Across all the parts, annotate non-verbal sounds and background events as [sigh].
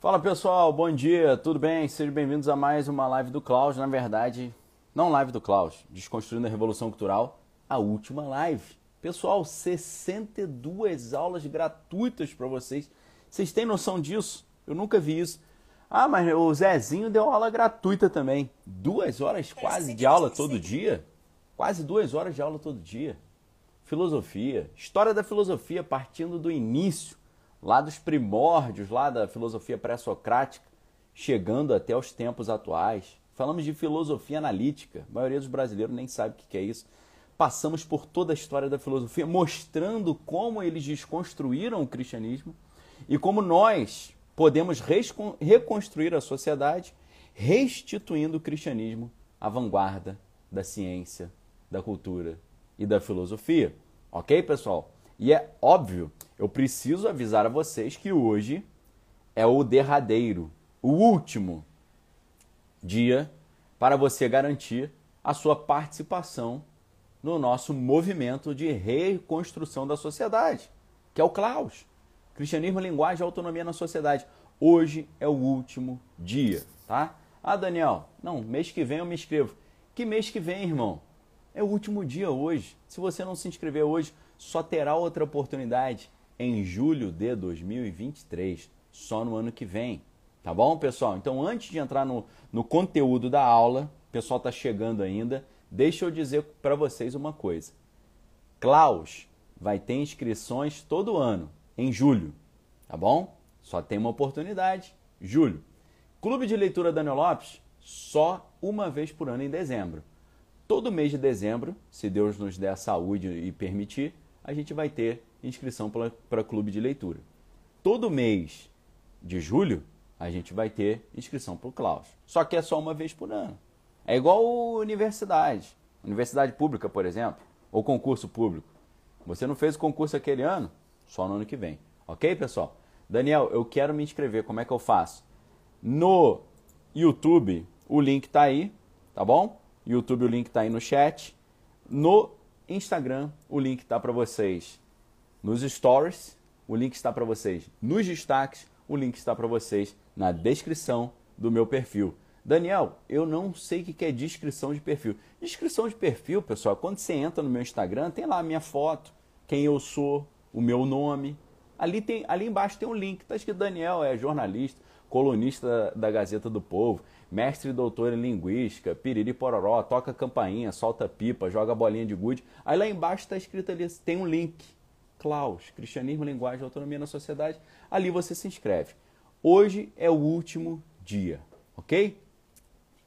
Fala pessoal, bom dia, tudo bem? Sejam bem-vindos a mais uma live do Klaus. Na verdade, não live do Klaus, Desconstruindo a Revolução Cultural, a última live. Pessoal, 62 aulas gratuitas para vocês. Vocês têm noção disso? Eu nunca vi isso. Ah, mas o Zezinho deu aula gratuita também. Duas horas quase de aula todo dia? Quase duas horas de aula todo dia. Filosofia, história da filosofia partindo do início lá dos primórdios, lá da filosofia pré-socrática, chegando até os tempos atuais. Falamos de filosofia analítica, a maioria dos brasileiros nem sabe o que é isso. Passamos por toda a história da filosofia, mostrando como eles desconstruíram o cristianismo e como nós podemos reconstruir a sociedade restituindo o cristianismo à vanguarda da ciência, da cultura e da filosofia. Ok, pessoal? E é óbvio, eu preciso avisar a vocês que hoje é o derradeiro, o último dia para você garantir a sua participação no nosso movimento de reconstrução da sociedade, que é o Klaus. Cristianismo, linguagem e autonomia na sociedade. Hoje é o último dia, tá? Ah, Daniel, não, mês que vem eu me inscrevo. Que mês que vem, irmão? É o último dia hoje. Se você não se inscrever hoje, só terá outra oportunidade em julho de 2023, só no ano que vem. Tá bom, pessoal? Então, antes de entrar no, no conteúdo da aula, o pessoal está chegando ainda, deixa eu dizer para vocês uma coisa. Klaus vai ter inscrições todo ano, em julho, tá bom? Só tem uma oportunidade, julho. Clube de Leitura Daniel Lopes, só uma vez por ano em dezembro. Todo mês de dezembro, se Deus nos der a saúde e permitir, a gente vai ter inscrição para clube de leitura. Todo mês de julho, a gente vai ter inscrição para o Klaus. Só que é só uma vez por ano. É igual universidade. Universidade pública, por exemplo, ou concurso público. Você não fez o concurso aquele ano? Só no ano que vem. Ok, pessoal? Daniel, eu quero me inscrever. Como é que eu faço? No YouTube, o link está aí, tá bom? YouTube, o link está aí no chat. No Instagram, o link está para vocês nos stories, o link está para vocês nos destaques, o link está para vocês na descrição do meu perfil. Daniel, eu não sei o que é descrição de perfil. Descrição de perfil, pessoal, quando você entra no meu Instagram, tem lá a minha foto, quem eu sou, o meu nome. Ali, tem, ali embaixo tem um link, está escrito Daniel, é jornalista, colunista da Gazeta do Povo, mestre e doutor em linguística, piriri pororó, toca campainha, solta pipa, joga bolinha de gude. Aí lá embaixo está escrito ali, tem um link. Klaus, Cristianismo, Linguagem e Autonomia na Sociedade. Ali você se inscreve. Hoje é o último dia, ok?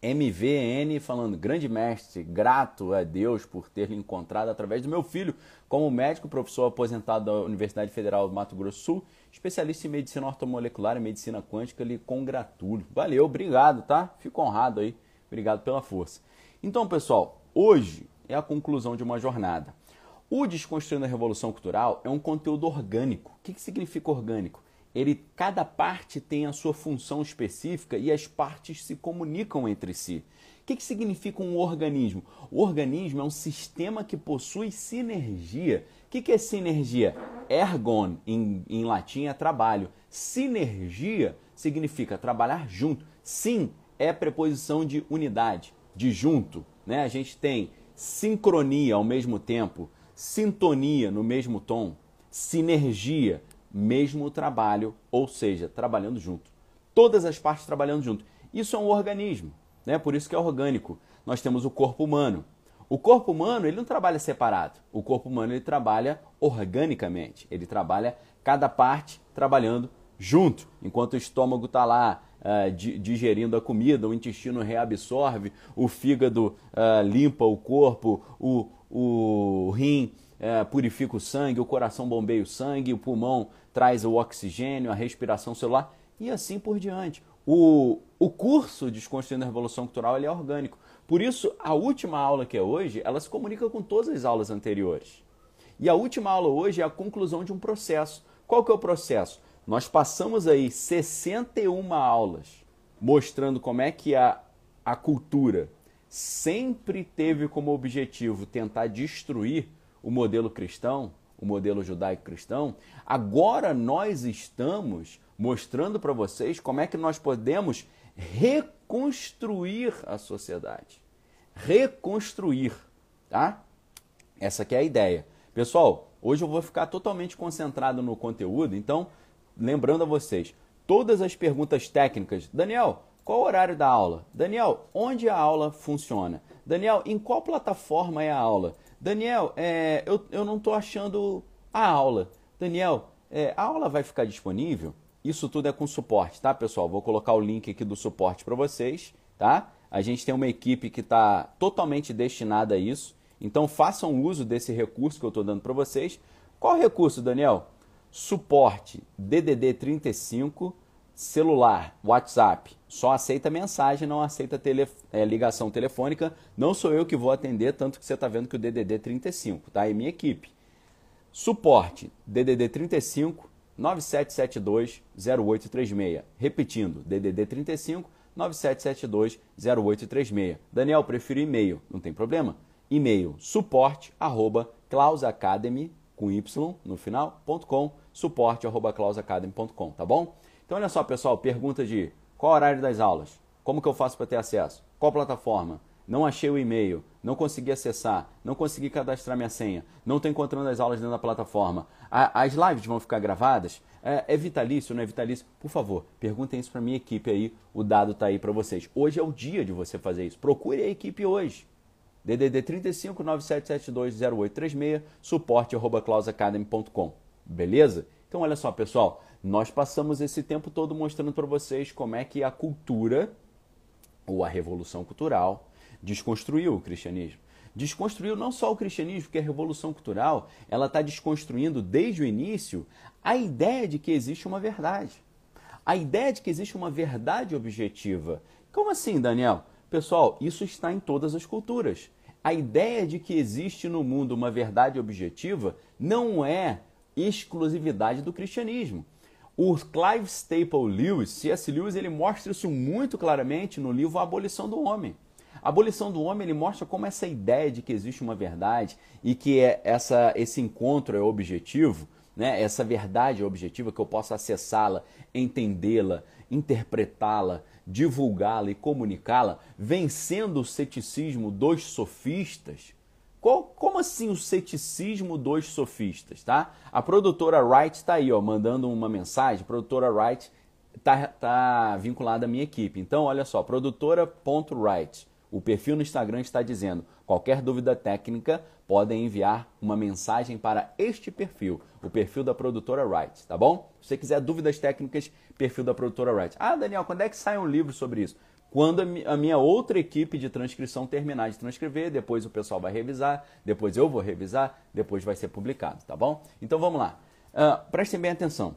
MVN falando, grande mestre, grato a Deus por ter lhe encontrado através do meu filho, como médico, professor aposentado da Universidade Federal do Mato Grosso Sul, especialista em medicina ortomolecular e medicina quântica, lhe congratulo. Valeu, obrigado, tá? Fico honrado aí, obrigado pela força. Então, pessoal, hoje é a conclusão de uma jornada. O Desconstruindo a Revolução Cultural é um conteúdo orgânico. O que, que significa orgânico? ele cada parte tem a sua função específica e as partes se comunicam entre si. O que, que significa um organismo? O organismo é um sistema que possui sinergia. O que, que é sinergia? Ergon, em, em latim, é trabalho. Sinergia significa trabalhar junto. Sim é preposição de unidade, de junto. Né? A gente tem sincronia ao mesmo tempo, sintonia no mesmo tom, sinergia, mesmo trabalho, ou seja, trabalhando junto. Todas as partes trabalhando junto. Isso é um organismo, né? Por isso que é orgânico. Nós temos o corpo humano. O corpo humano, ele não trabalha separado. O corpo humano, ele trabalha organicamente. Ele trabalha cada parte trabalhando junto. Enquanto o estômago está lá uh, digerindo a comida, o intestino reabsorve, o fígado uh, limpa o corpo, o, o rim uh, purifica o sangue, o coração bombeia o sangue, o pulmão traz o oxigênio, a respiração celular e assim por diante. O, o curso Desconstruindo a Revolução Cultural ele é orgânico. Por isso, a última aula que é hoje, ela se comunica com todas as aulas anteriores. E a última aula hoje é a conclusão de um processo. Qual que é o processo? Nós passamos aí 61 aulas mostrando como é que a, a cultura sempre teve como objetivo tentar destruir o modelo cristão, o modelo judaico-cristão, agora nós estamos mostrando para vocês como é que nós podemos reconstruir a sociedade. Reconstruir, tá? Essa que é a ideia. Pessoal, hoje eu vou ficar totalmente concentrado no conteúdo, então, lembrando a vocês, todas as perguntas técnicas, Daniel, qual o horário da aula? Daniel, onde a aula funciona? Daniel, em qual plataforma é a aula? Daniel, é, eu, eu não estou achando a aula. Daniel, é, a aula vai ficar disponível? Isso tudo é com suporte, tá, pessoal? Vou colocar o link aqui do suporte para vocês, tá? A gente tem uma equipe que está totalmente destinada a isso. Então façam uso desse recurso que eu estou dando para vocês. Qual recurso, Daniel? Suporte DDD 35, celular, WhatsApp. Só aceita mensagem, não aceita tele, é, ligação telefônica. Não sou eu que vou atender, tanto que você está vendo que o DDD 35, tá? É minha equipe. Suporte DDD 35 9772 0836. Repetindo, DDD 35 9772 0836. Daniel, prefiro e-mail. Não tem problema? E-mail suporte arroba clausacademy com y no final, ponto com, suporte arroba clausacademy.com, tá bom? Então olha só, pessoal, pergunta de qual horário das aulas? Como que eu faço para ter acesso? Qual plataforma? não achei o e-mail, não consegui acessar, não consegui cadastrar minha senha, não estou encontrando as aulas dentro da plataforma. as lives vão ficar gravadas? É, é vitalício, não é vitalício? Por favor, perguntem isso para minha equipe aí, o dado está aí para vocês. Hoje é o dia de você fazer isso. Procure a equipe hoje. DDD 35 9772 0836, suporte arroba clausacademy.com. Beleza? Então olha só, pessoal, nós passamos esse tempo todo mostrando para vocês como é que a cultura ou a revolução cultural desconstruiu o cristianismo. Desconstruiu não só o cristianismo, porque a revolução cultural ela está desconstruindo desde o início a ideia de que existe uma verdade. A ideia de que existe uma verdade objetiva. Como assim, Daniel? Pessoal, isso está em todas as culturas. A ideia de que existe no mundo uma verdade objetiva não é exclusividade do cristianismo. O Clive Staple Lewis, C.S. Lewis, ele mostra isso muito claramente no livro A Abolição do Homem. A abolição do homem ele mostra como essa ideia de que existe uma verdade e que é essa, esse encontro é objetivo, né? essa verdade é objetiva, que eu possa acessá-la, entendê-la, interpretá-la, divulgá-la e comunicá-la, vencendo o ceticismo dos sofistas. Qual, como assim o ceticismo dos sofistas, tá? A produtora Wright está aí, ó, mandando uma mensagem. A produtora Wright está tá vinculada à minha equipe. Então, olha só, produtora.wright. O perfil no Instagram está dizendo: qualquer dúvida técnica podem enviar uma mensagem para este perfil, o perfil da produtora Wright, tá bom? Se você quiser dúvidas técnicas, perfil da produtora Wright. Ah, Daniel, quando é que sai um livro sobre isso? Quando a minha outra equipe de transcrição terminar de transcrever, depois o pessoal vai revisar, depois eu vou revisar, depois vai ser publicado, tá bom? Então vamos lá. Uh, prestem bem atenção.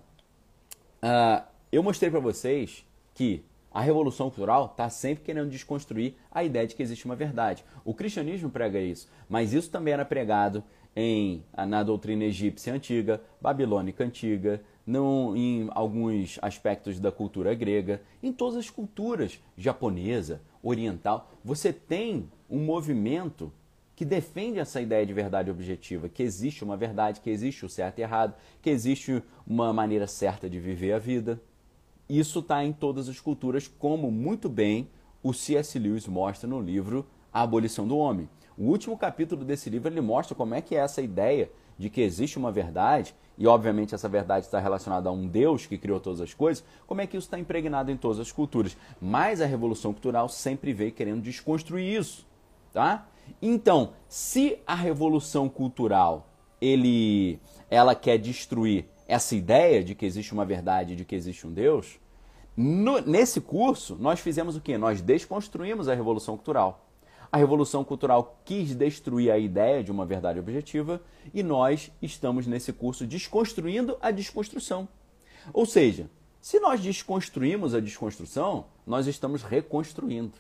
Uh, eu mostrei para vocês que a revolução cultural está sempre querendo desconstruir a ideia de que existe uma verdade. O cristianismo prega isso, mas isso também era pregado em, na doutrina egípcia antiga, babilônica antiga, não, em alguns aspectos da cultura grega, em todas as culturas, japonesa, oriental. Você tem um movimento que defende essa ideia de verdade objetiva, que existe uma verdade, que existe o certo e errado, que existe uma maneira certa de viver a vida. Isso está em todas as culturas, como muito bem o C.S. Lewis mostra no livro A Abolição do Homem. O último capítulo desse livro ele mostra como é que é essa ideia de que existe uma verdade, e obviamente essa verdade está relacionada a um Deus que criou todas as coisas, como é que isso está impregnado em todas as culturas. Mas a Revolução Cultural sempre veio querendo desconstruir isso. Tá? Então, se a Revolução Cultural ele, ela quer destruir essa ideia de que existe uma verdade, de que existe um Deus, no, nesse curso nós fizemos o que? Nós desconstruímos a Revolução Cultural. A Revolução Cultural quis destruir a ideia de uma verdade objetiva e nós estamos nesse curso desconstruindo a desconstrução. Ou seja, se nós desconstruímos a desconstrução, nós estamos reconstruindo.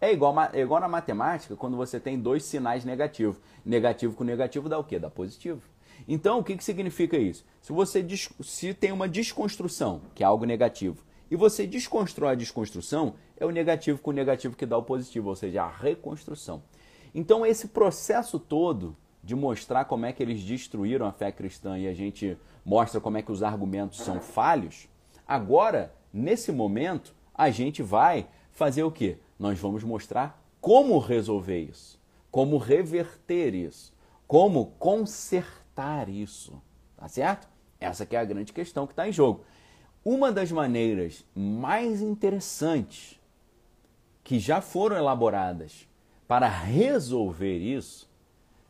É igual, é igual na matemática, quando você tem dois sinais negativos. Negativo com negativo dá o quê? Dá positivo. Então, o que, que significa isso? Se você se tem uma desconstrução, que é algo negativo, e você desconstrói a desconstrução, é o negativo com o negativo que dá o positivo, ou seja, a reconstrução. Então, esse processo todo de mostrar como é que eles destruíram a fé cristã e a gente mostra como é que os argumentos são falhos, Agora, nesse momento, a gente vai fazer o quê? Nós vamos mostrar como resolver isso, como reverter isso, como consertar isso, tá certo? Essa que é a grande questão que está em jogo. Uma das maneiras mais interessantes que já foram elaboradas para resolver isso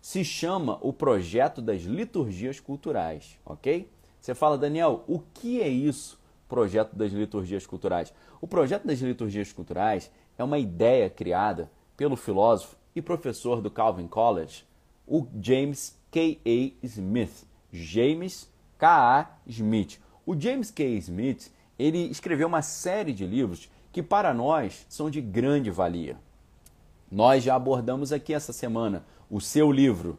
se chama o projeto das liturgias culturais, ok? Você fala, Daniel, o que é isso, projeto das liturgias culturais? O projeto das liturgias culturais é uma ideia criada pelo filósofo e professor do Calvin College, o James K. A. Smith. James K. A. Smith. O James K. Smith ele escreveu uma série de livros que para nós são de grande valia. Nós já abordamos aqui essa semana o seu livro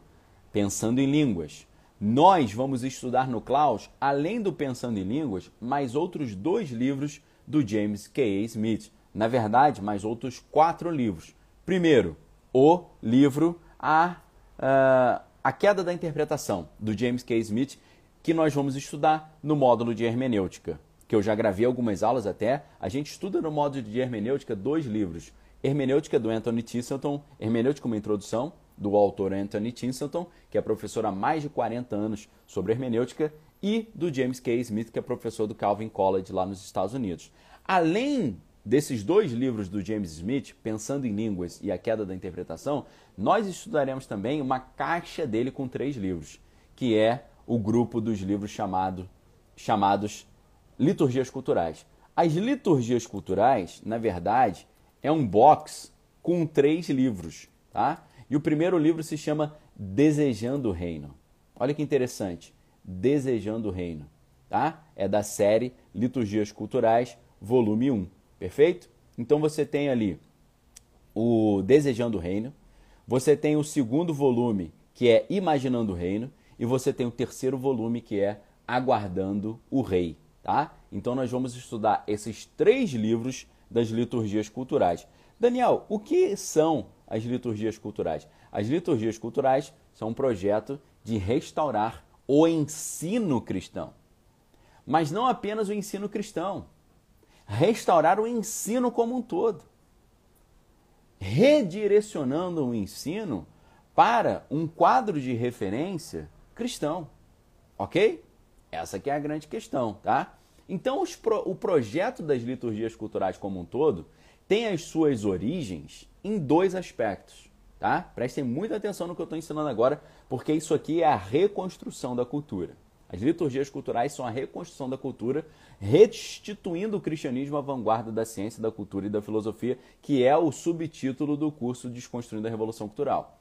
Pensando em Línguas. Nós vamos estudar no Klaus, além do Pensando em Línguas, mais outros dois livros do James K. Smith. Na verdade, mais outros quatro livros. Primeiro, o livro A, uh, a Queda da Interpretação, do James K. Smith, que nós vamos estudar no módulo de hermenêutica, que eu já gravei algumas aulas até. A gente estuda no módulo de hermenêutica dois livros. Hermenêutica do Anthony Tinselton, Hermenêutica uma introdução, do autor Anthony Tinselton, que é professor há mais de 40 anos sobre hermenêutica, e do James K. Smith, que é professor do Calvin College lá nos Estados Unidos. Além desses dois livros do James Smith, Pensando em Línguas e A Queda da Interpretação, nós estudaremos também uma caixa dele com três livros, que é o grupo dos livros chamado, chamados Liturgias Culturais. As liturgias culturais, na verdade, é um box com três livros, tá? E o primeiro livro se chama Desejando o Reino. Olha que interessante, Desejando o Reino, tá? É da série Liturgias Culturais, volume 1. Perfeito? Então você tem ali o Desejando o Reino, você tem o segundo volume, que é Imaginando o Reino, e você tem o terceiro volume, que é Aguardando o Rei, tá? Então nós vamos estudar esses três livros das liturgias culturais. Daniel, o que são as liturgias culturais? As liturgias culturais são um projeto de restaurar o ensino cristão. Mas não apenas o ensino cristão restaurar o ensino como um todo, redirecionando o ensino para um quadro de referência cristão. Ok? Essa que é a grande questão, tá? Então, pro, o projeto das liturgias culturais como um todo tem as suas origens em dois aspectos, tá? Prestem muita atenção no que eu estou ensinando agora, porque isso aqui é a reconstrução da cultura. As liturgias culturais são a reconstrução da cultura, restituindo o cristianismo à vanguarda da ciência, da cultura e da filosofia, que é o subtítulo do curso Desconstruindo a Revolução Cultural.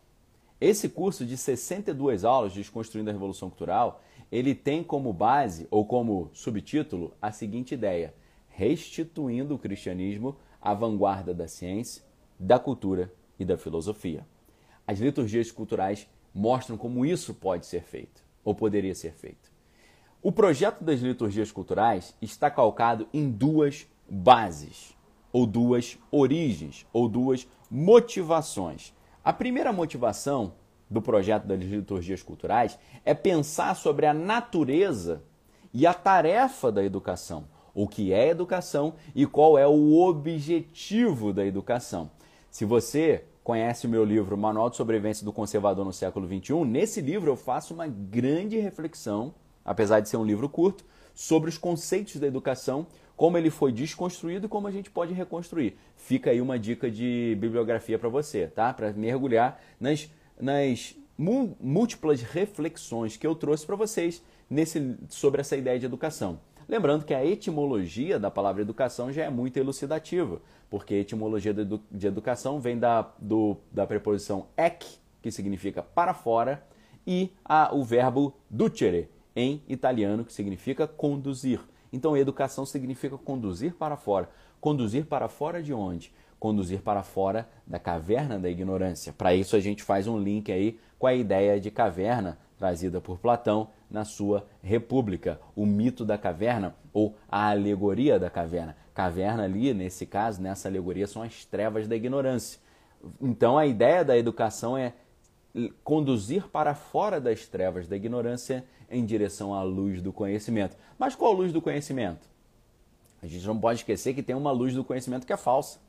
Esse curso de 62 aulas, Desconstruindo a Revolução Cultural, ele tem como base ou como subtítulo a seguinte ideia: restituindo o cristianismo à vanguarda da ciência, da cultura e da filosofia. As liturgias culturais mostram como isso pode ser feito ou poderia ser feito. O projeto das liturgias culturais está calcado em duas bases, ou duas origens, ou duas motivações. A primeira motivação do projeto das liturgias culturais é pensar sobre a natureza e a tarefa da educação, o que é educação e qual é o objetivo da educação. Se você conhece o meu livro Manual de Sobrevivência do Conservador no Século XXI, nesse livro eu faço uma grande reflexão apesar de ser um livro curto, sobre os conceitos da educação, como ele foi desconstruído e como a gente pode reconstruir. Fica aí uma dica de bibliografia para você, tá? Para mergulhar nas, nas múltiplas reflexões que eu trouxe para vocês nesse, sobre essa ideia de educação. Lembrando que a etimologia da palavra educação já é muito elucidativa, porque a etimologia de educação vem da, do, da preposição ec, que significa para fora, e a, o verbo ducere, em italiano, que significa conduzir. Então, educação significa conduzir para fora. Conduzir para fora de onde? Conduzir para fora da caverna da ignorância. Para isso, a gente faz um link aí com a ideia de caverna trazida por Platão na sua República, o mito da caverna ou a alegoria da caverna. Caverna ali, nesse caso, nessa alegoria, são as trevas da ignorância. Então, a ideia da educação é conduzir para fora das trevas da ignorância em direção à luz do conhecimento. Mas qual luz do conhecimento? A gente não pode esquecer que tem uma luz do conhecimento que é falsa.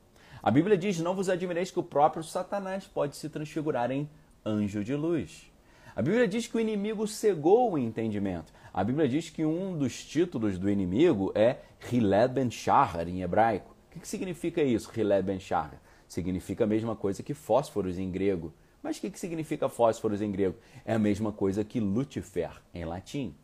A Bíblia diz: Não vos admireis que o próprio Satanás pode se transfigurar em anjo de luz. A Bíblia diz que o inimigo cegou o entendimento. A Bíblia diz que um dos títulos do inimigo é Hiled ben Shahar, em hebraico. O que significa isso, Hiled ben Shahar? Significa a mesma coisa que fósforos em grego. Mas o que significa fósforos em grego? É a mesma coisa que Lucifer em latim.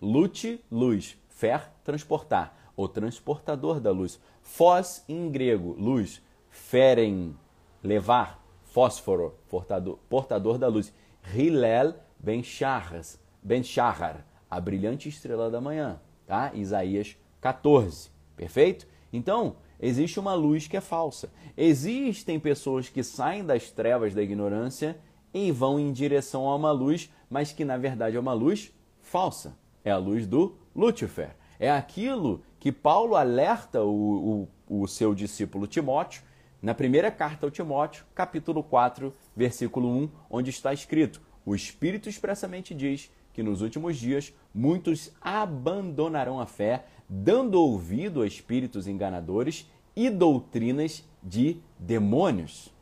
Lute, luz. Fer, transportar. O transportador da luz. Fós em grego, luz. Feren, levar. Fósforo, portador, portador da luz. Hilel ben Shahar, ben Shahar, a brilhante estrela da manhã, tá? Isaías 14, perfeito? Então, existe uma luz que é falsa. Existem pessoas que saem das trevas da ignorância e vão em direção a uma luz, mas que na verdade é uma luz falsa. É a luz do Lúcifer. É aquilo que Paulo alerta o, o, o seu discípulo Timóteo na primeira carta ao Timóteo, capítulo 4, versículo 1, onde está escrito: O Espírito expressamente diz que nos últimos dias muitos abandonarão a fé, dando ouvido a espíritos enganadores e doutrinas de demônios.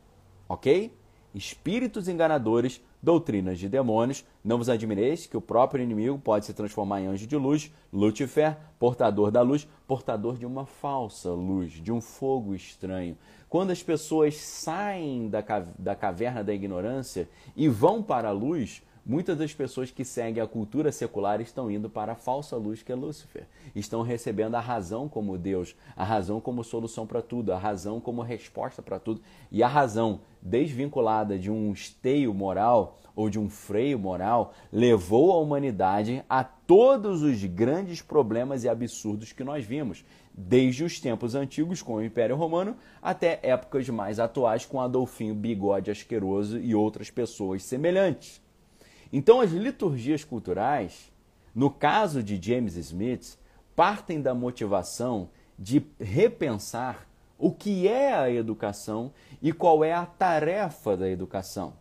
Ok? Espíritos enganadores doutrinas de demônios, não vos admireis que o próprio inimigo pode se transformar em anjo de luz, Lúcifer, portador da luz, portador de uma falsa luz, de um fogo estranho. Quando as pessoas saem da, caverna da ignorância e vão para a luz, Muitas das pessoas que seguem a cultura secular estão indo para a falsa luz que é Lúcifer. Estão recebendo a razão como Deus, a razão como solução para tudo, a razão como resposta para tudo. E a razão, desvinculada de um esteio moral ou de um freio moral, levou a humanidade a todos os grandes problemas e absurdos que nós vimos, desde os tempos antigos com o Império Romano até épocas mais atuais com Adolfinho Bigode Asqueroso e outras pessoas semelhantes. Então, as liturgias culturais, no caso de James Smith, partem da motivação de repensar o que é a educação e qual é a tarefa da educação.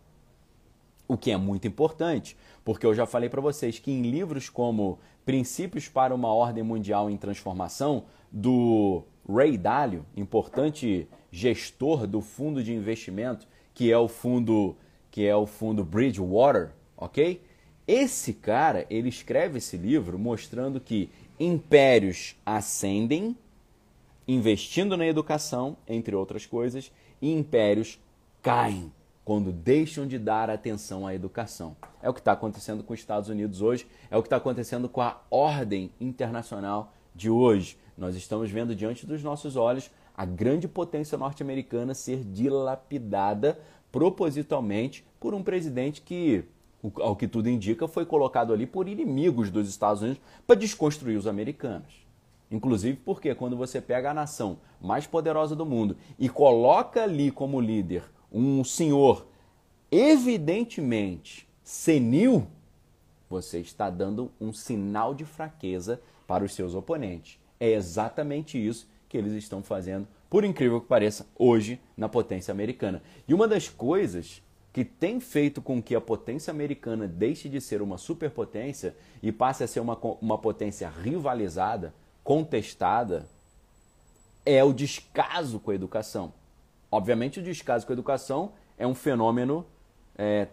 O que é muito importante, porque eu já falei para vocês que em livros como Princípios para uma Ordem Mundial em Transformação, do Ray Dalio, importante gestor do fundo de investimento, que é o fundo que é o fundo Bridgewater, ok? Esse cara, ele escreve esse livro mostrando que impérios ascendem investindo na educação, entre outras coisas, e impérios caem quando deixam de dar atenção à educação. É o que está acontecendo com os Estados Unidos hoje, é o que está acontecendo com a ordem internacional de hoje. Nós estamos vendo diante dos nossos olhos a grande potência norte-americana ser dilapidada propositalmente por um presidente que ao que tudo indica, foi colocado ali por inimigos dos Estados Unidos para desconstruir os americanos. Inclusive porque quando você pega a nação mais poderosa do mundo e coloca ali como líder um senhor evidentemente senil, você está dando um sinal de fraqueza para os seus oponentes. É exatamente isso que eles estão fazendo, por incrível que pareça, hoje na potência americana. E uma das coisas que tem feito com que a potência americana deixe de ser uma superpotência e passe a ser uma, uma potência rivalizada, contestada, é o descaso com a educação. Obviamente, o descaso com a educação é um fenômeno é,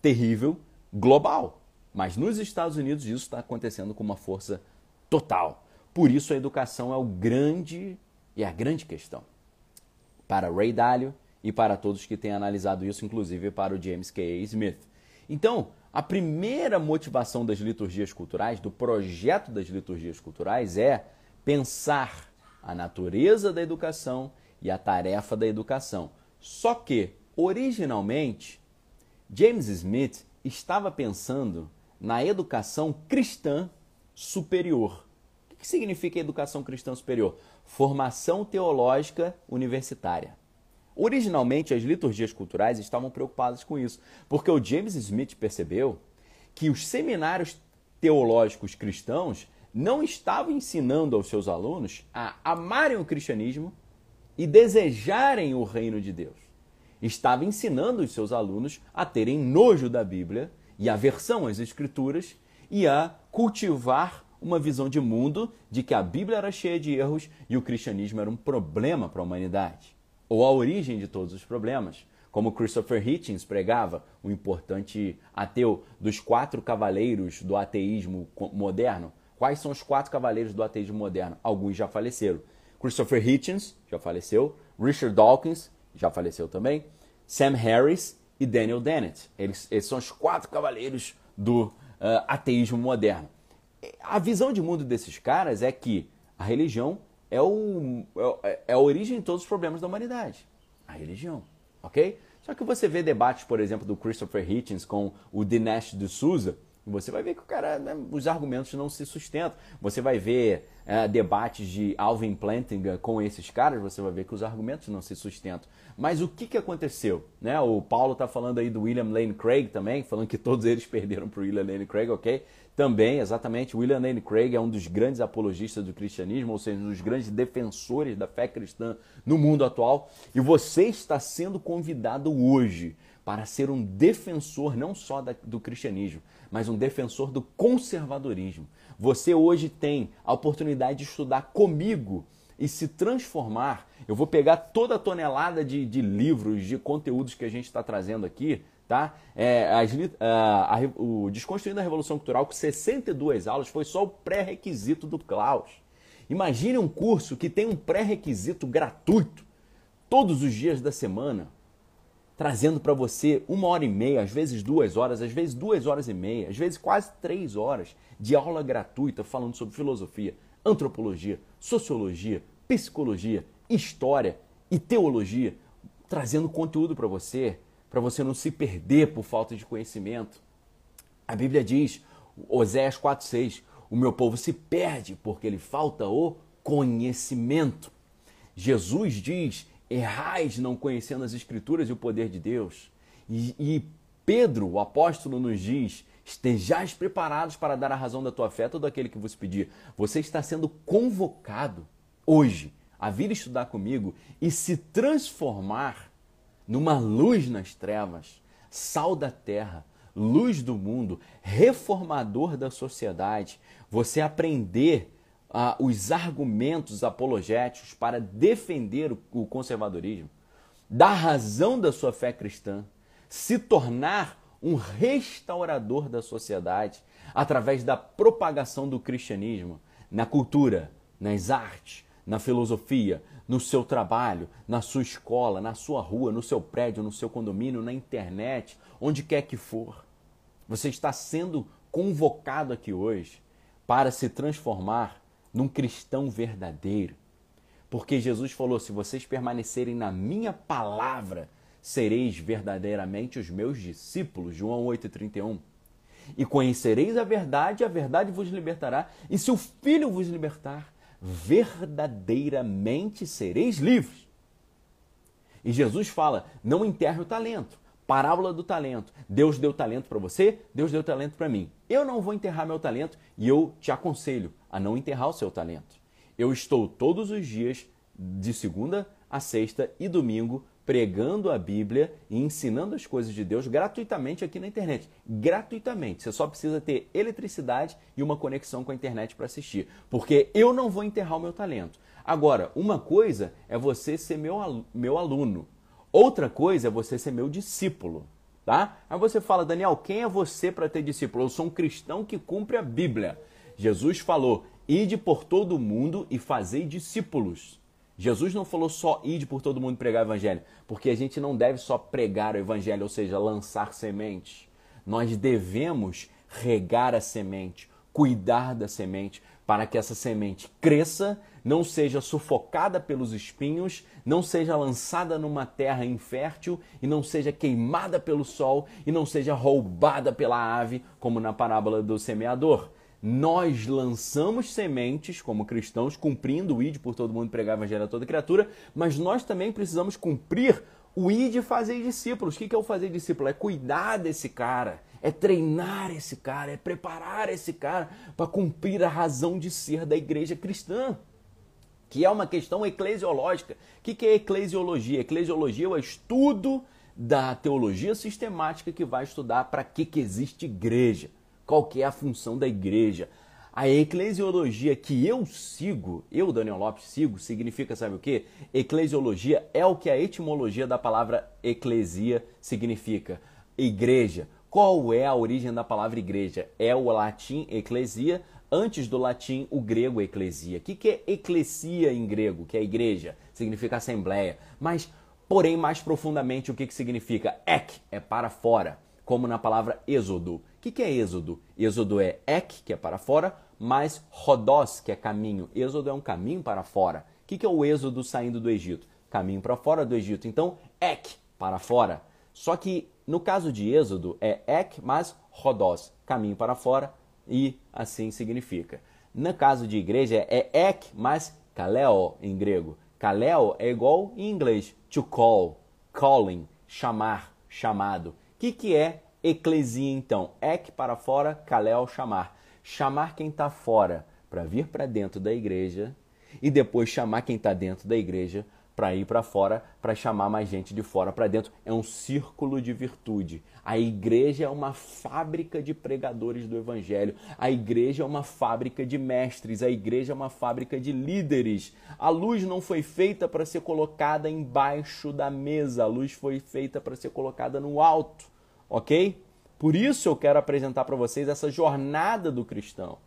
terrível, global. Mas nos Estados Unidos isso está acontecendo com uma força total. Por isso a educação é o grande e a grande questão. Para Ray Dalio, e para todos que têm analisado isso, inclusive para o James K. Smith. Então, a primeira motivação das liturgias culturais, do projeto das liturgias culturais, é pensar a natureza da educação e a tarefa da educação. Só que, originalmente, James Smith estava pensando na educação cristã superior. O que significa educação cristã superior? Formação teológica universitária. Originalmente, as liturgias culturais estavam preocupadas com isso, porque o James Smith percebeu que os seminários teológicos cristãos não estavam ensinando aos seus alunos a amarem o cristianismo e desejarem o reino de Deus. Estava ensinando os seus alunos a terem nojo da Bíblia e aversão às Escrituras e a cultivar uma visão de mundo de que a Bíblia era cheia de erros e o cristianismo era um problema para a humanidade, ou a origem de todos os problemas. Como Christopher Hitchens pregava, o importante ateu dos quatro cavaleiros do ateísmo moderno. Quais são os quatro cavaleiros do ateísmo moderno? Alguns já faleceram. Christopher Hitchens já faleceu, Richard Dawkins já faleceu também, Sam Harris e Daniel Dennett. Eles, são os quatro cavaleiros do uh, ateísmo moderno. A visão de mundo desses caras é que a religião é, o, é, é a origem de todos os problemas da humanidade. A religião, ok? Só que você vê debates, por exemplo, do Christopher Hitchens com o Dinesh D'Souza, você vai ver que o cara, né, os argumentos não se sustentam. Você vai ver é, debates de Alvin Plantinga com esses caras, você vai ver que os argumentos não se sustentam. Mas o que, que aconteceu? Né? O Paulo está falando aí do William Lane Craig também, falando que todos eles [laughs] perderam para o William Lane Craig, ok? Também, exatamente, William Lane Craig é um dos grandes apologistas do cristianismo, ou seja, um dos grandes defensores da fé cristã no mundo atual. E você está sendo convidado hoje para ser um defensor não só da, do cristianismo, mas um defensor do conservadorismo. Você hoje tem a oportunidade de estudar comigo e se transformar. Eu vou pegar toda a tonelada de, de livros, de conteúdos que a gente está trazendo aqui, tá? É, a, a, a, o Desconstruindo a Revolução Cultural, com 62 aulas, foi só o pré-requisito do Klaus. Imagine um curso que tem um pré-requisito gratuito todos os dias da semana trazendo para você uma hora e meia, às vezes duas horas, às vezes duas horas e meia, às vezes quase três horas de aula gratuita falando sobre filosofia, antropologia, sociologia, psicologia, história e teologia, trazendo conteúdo para você, para você não se perder por falta de conhecimento. A Bíblia diz, Oséias 4,6, o meu povo se perde porque lhe falta o conhecimento. Jesus diz errais não conhecendo as Escrituras e o poder de Deus. E, e Pedro, o apóstolo, nos diz: estejais preparados para dar a razão da tua fé todo aquele que vos pedir. Você está sendo convocado hoje a vir estudar comigo e se transformar numa luz nas trevas, sal da terra, luz do mundo, reformador da sociedade. Você aprender ah, os argumentos apologéticos para defender o, o conservadorismo, dar razão da sua fé cristã, se tornar um restaurador da sociedade através da propagação do cristianismo na cultura, nas artes, na filosofia, no seu trabalho, na sua escola, na sua rua, no seu prédio, no seu condomínio, na internet, onde quer que for. Você está sendo convocado aqui hoje para se transformar num cristão verdadeiro. Porque Jesus falou: se vocês permanecerem na minha palavra, sereis verdadeiramente os meus discípulos. João 8,31. E conhecereis a verdade, a verdade vos libertará, e se o Filho vos libertar, verdadeiramente sereis livres. E Jesus fala: não enterre o talento. Parábola do talento. Deus deu talento para você, Deus deu talento para mim. Eu não vou enterrar meu talento e eu te aconselho a não enterrar o seu talento. Eu estou todos os dias, de segunda a sexta e domingo, pregando a Bíblia e ensinando as coisas de Deus gratuitamente aqui na internet. Gratuitamente. Você só precisa ter eletricidade e uma conexão com a internet para assistir. Porque eu não vou enterrar o meu talento. Agora, uma coisa é você ser meu, meu aluno. Outra coisa é você ser meu discípulo. Tá? Aí você fala, Daniel, quem é você para ter discípulo? Eu sou um cristão que cumpre a Bíblia. Jesus falou: ide por todo o mundo e fazei discípulos. Jesus não falou só ide por todo mundo pregar o evangelho, porque a gente não deve só pregar o evangelho, ou seja, lançar sementes. Nós devemos regar a semente, cuidar da semente, para que essa semente cresça, não seja sufocada pelos espinhos, não seja lançada numa terra infértil e não seja queimada pelo sol e não seja roubada pela ave, como na parábola do semeador nós lançamos sementes como cristãos, cumprindo o ID por todo mundo pregar o evangelho a toda criatura, mas nós também precisamos cumprir o ID fazer discípulos. O que é o fazer discípulo? É cuidar desse cara, é treinar esse cara, é preparar esse cara para cumprir a razão de ser da igreja cristã. Que é uma questão eclesiológica. O que é eclesiologia? Eclesiologia é o estudo da teologia sistemática que vai estudar para que, que existe igreja qual que é a função da igreja. A eclesiologia que eu sigo, eu, Daniel Lopes, sigo, significa, sabe o quê? Eclesiologia é o que a etimologia da palavra eclesia significa. Igreja. Qual é a origem da palavra igreja? É o latim eclesia, antes do latim o grego eclesia. O que é eclesia em grego, que é igreja? Significa assembleia. Mas, porém, mais profundamente, o que significa? Ek é para fora, como na palavra êxodo. O que é êxodo? Êxodo é ek, que é para fora, mais Rodós, que é caminho. Êxodo é um caminho para fora. O que é o êxodo saindo do Egito? Caminho para fora do Egito. Então, Ek, para fora. Só que no caso de Êxodo é Ek mais Rodós, caminho para fora, e assim significa. No caso de igreja é Ek mais Kaleo em grego. Kaleo é igual em inglês to call, calling, chamar, chamado. O que, que é eclesia então? Ek para fora, Kaleo chamar chamar quem está fora para vir para dentro da igreja e depois chamar quem está dentro da igreja para ir para fora, para chamar mais gente de fora para dentro. É um círculo de virtude. A igreja é uma fábrica de pregadores do evangelho. A igreja é uma fábrica de mestres. A igreja é uma fábrica de líderes. A luz não foi feita para ser colocada embaixo da mesa. A luz foi feita para ser colocada no alto. OK? Por isso eu quero apresentar para vocês essa jornada do cristão.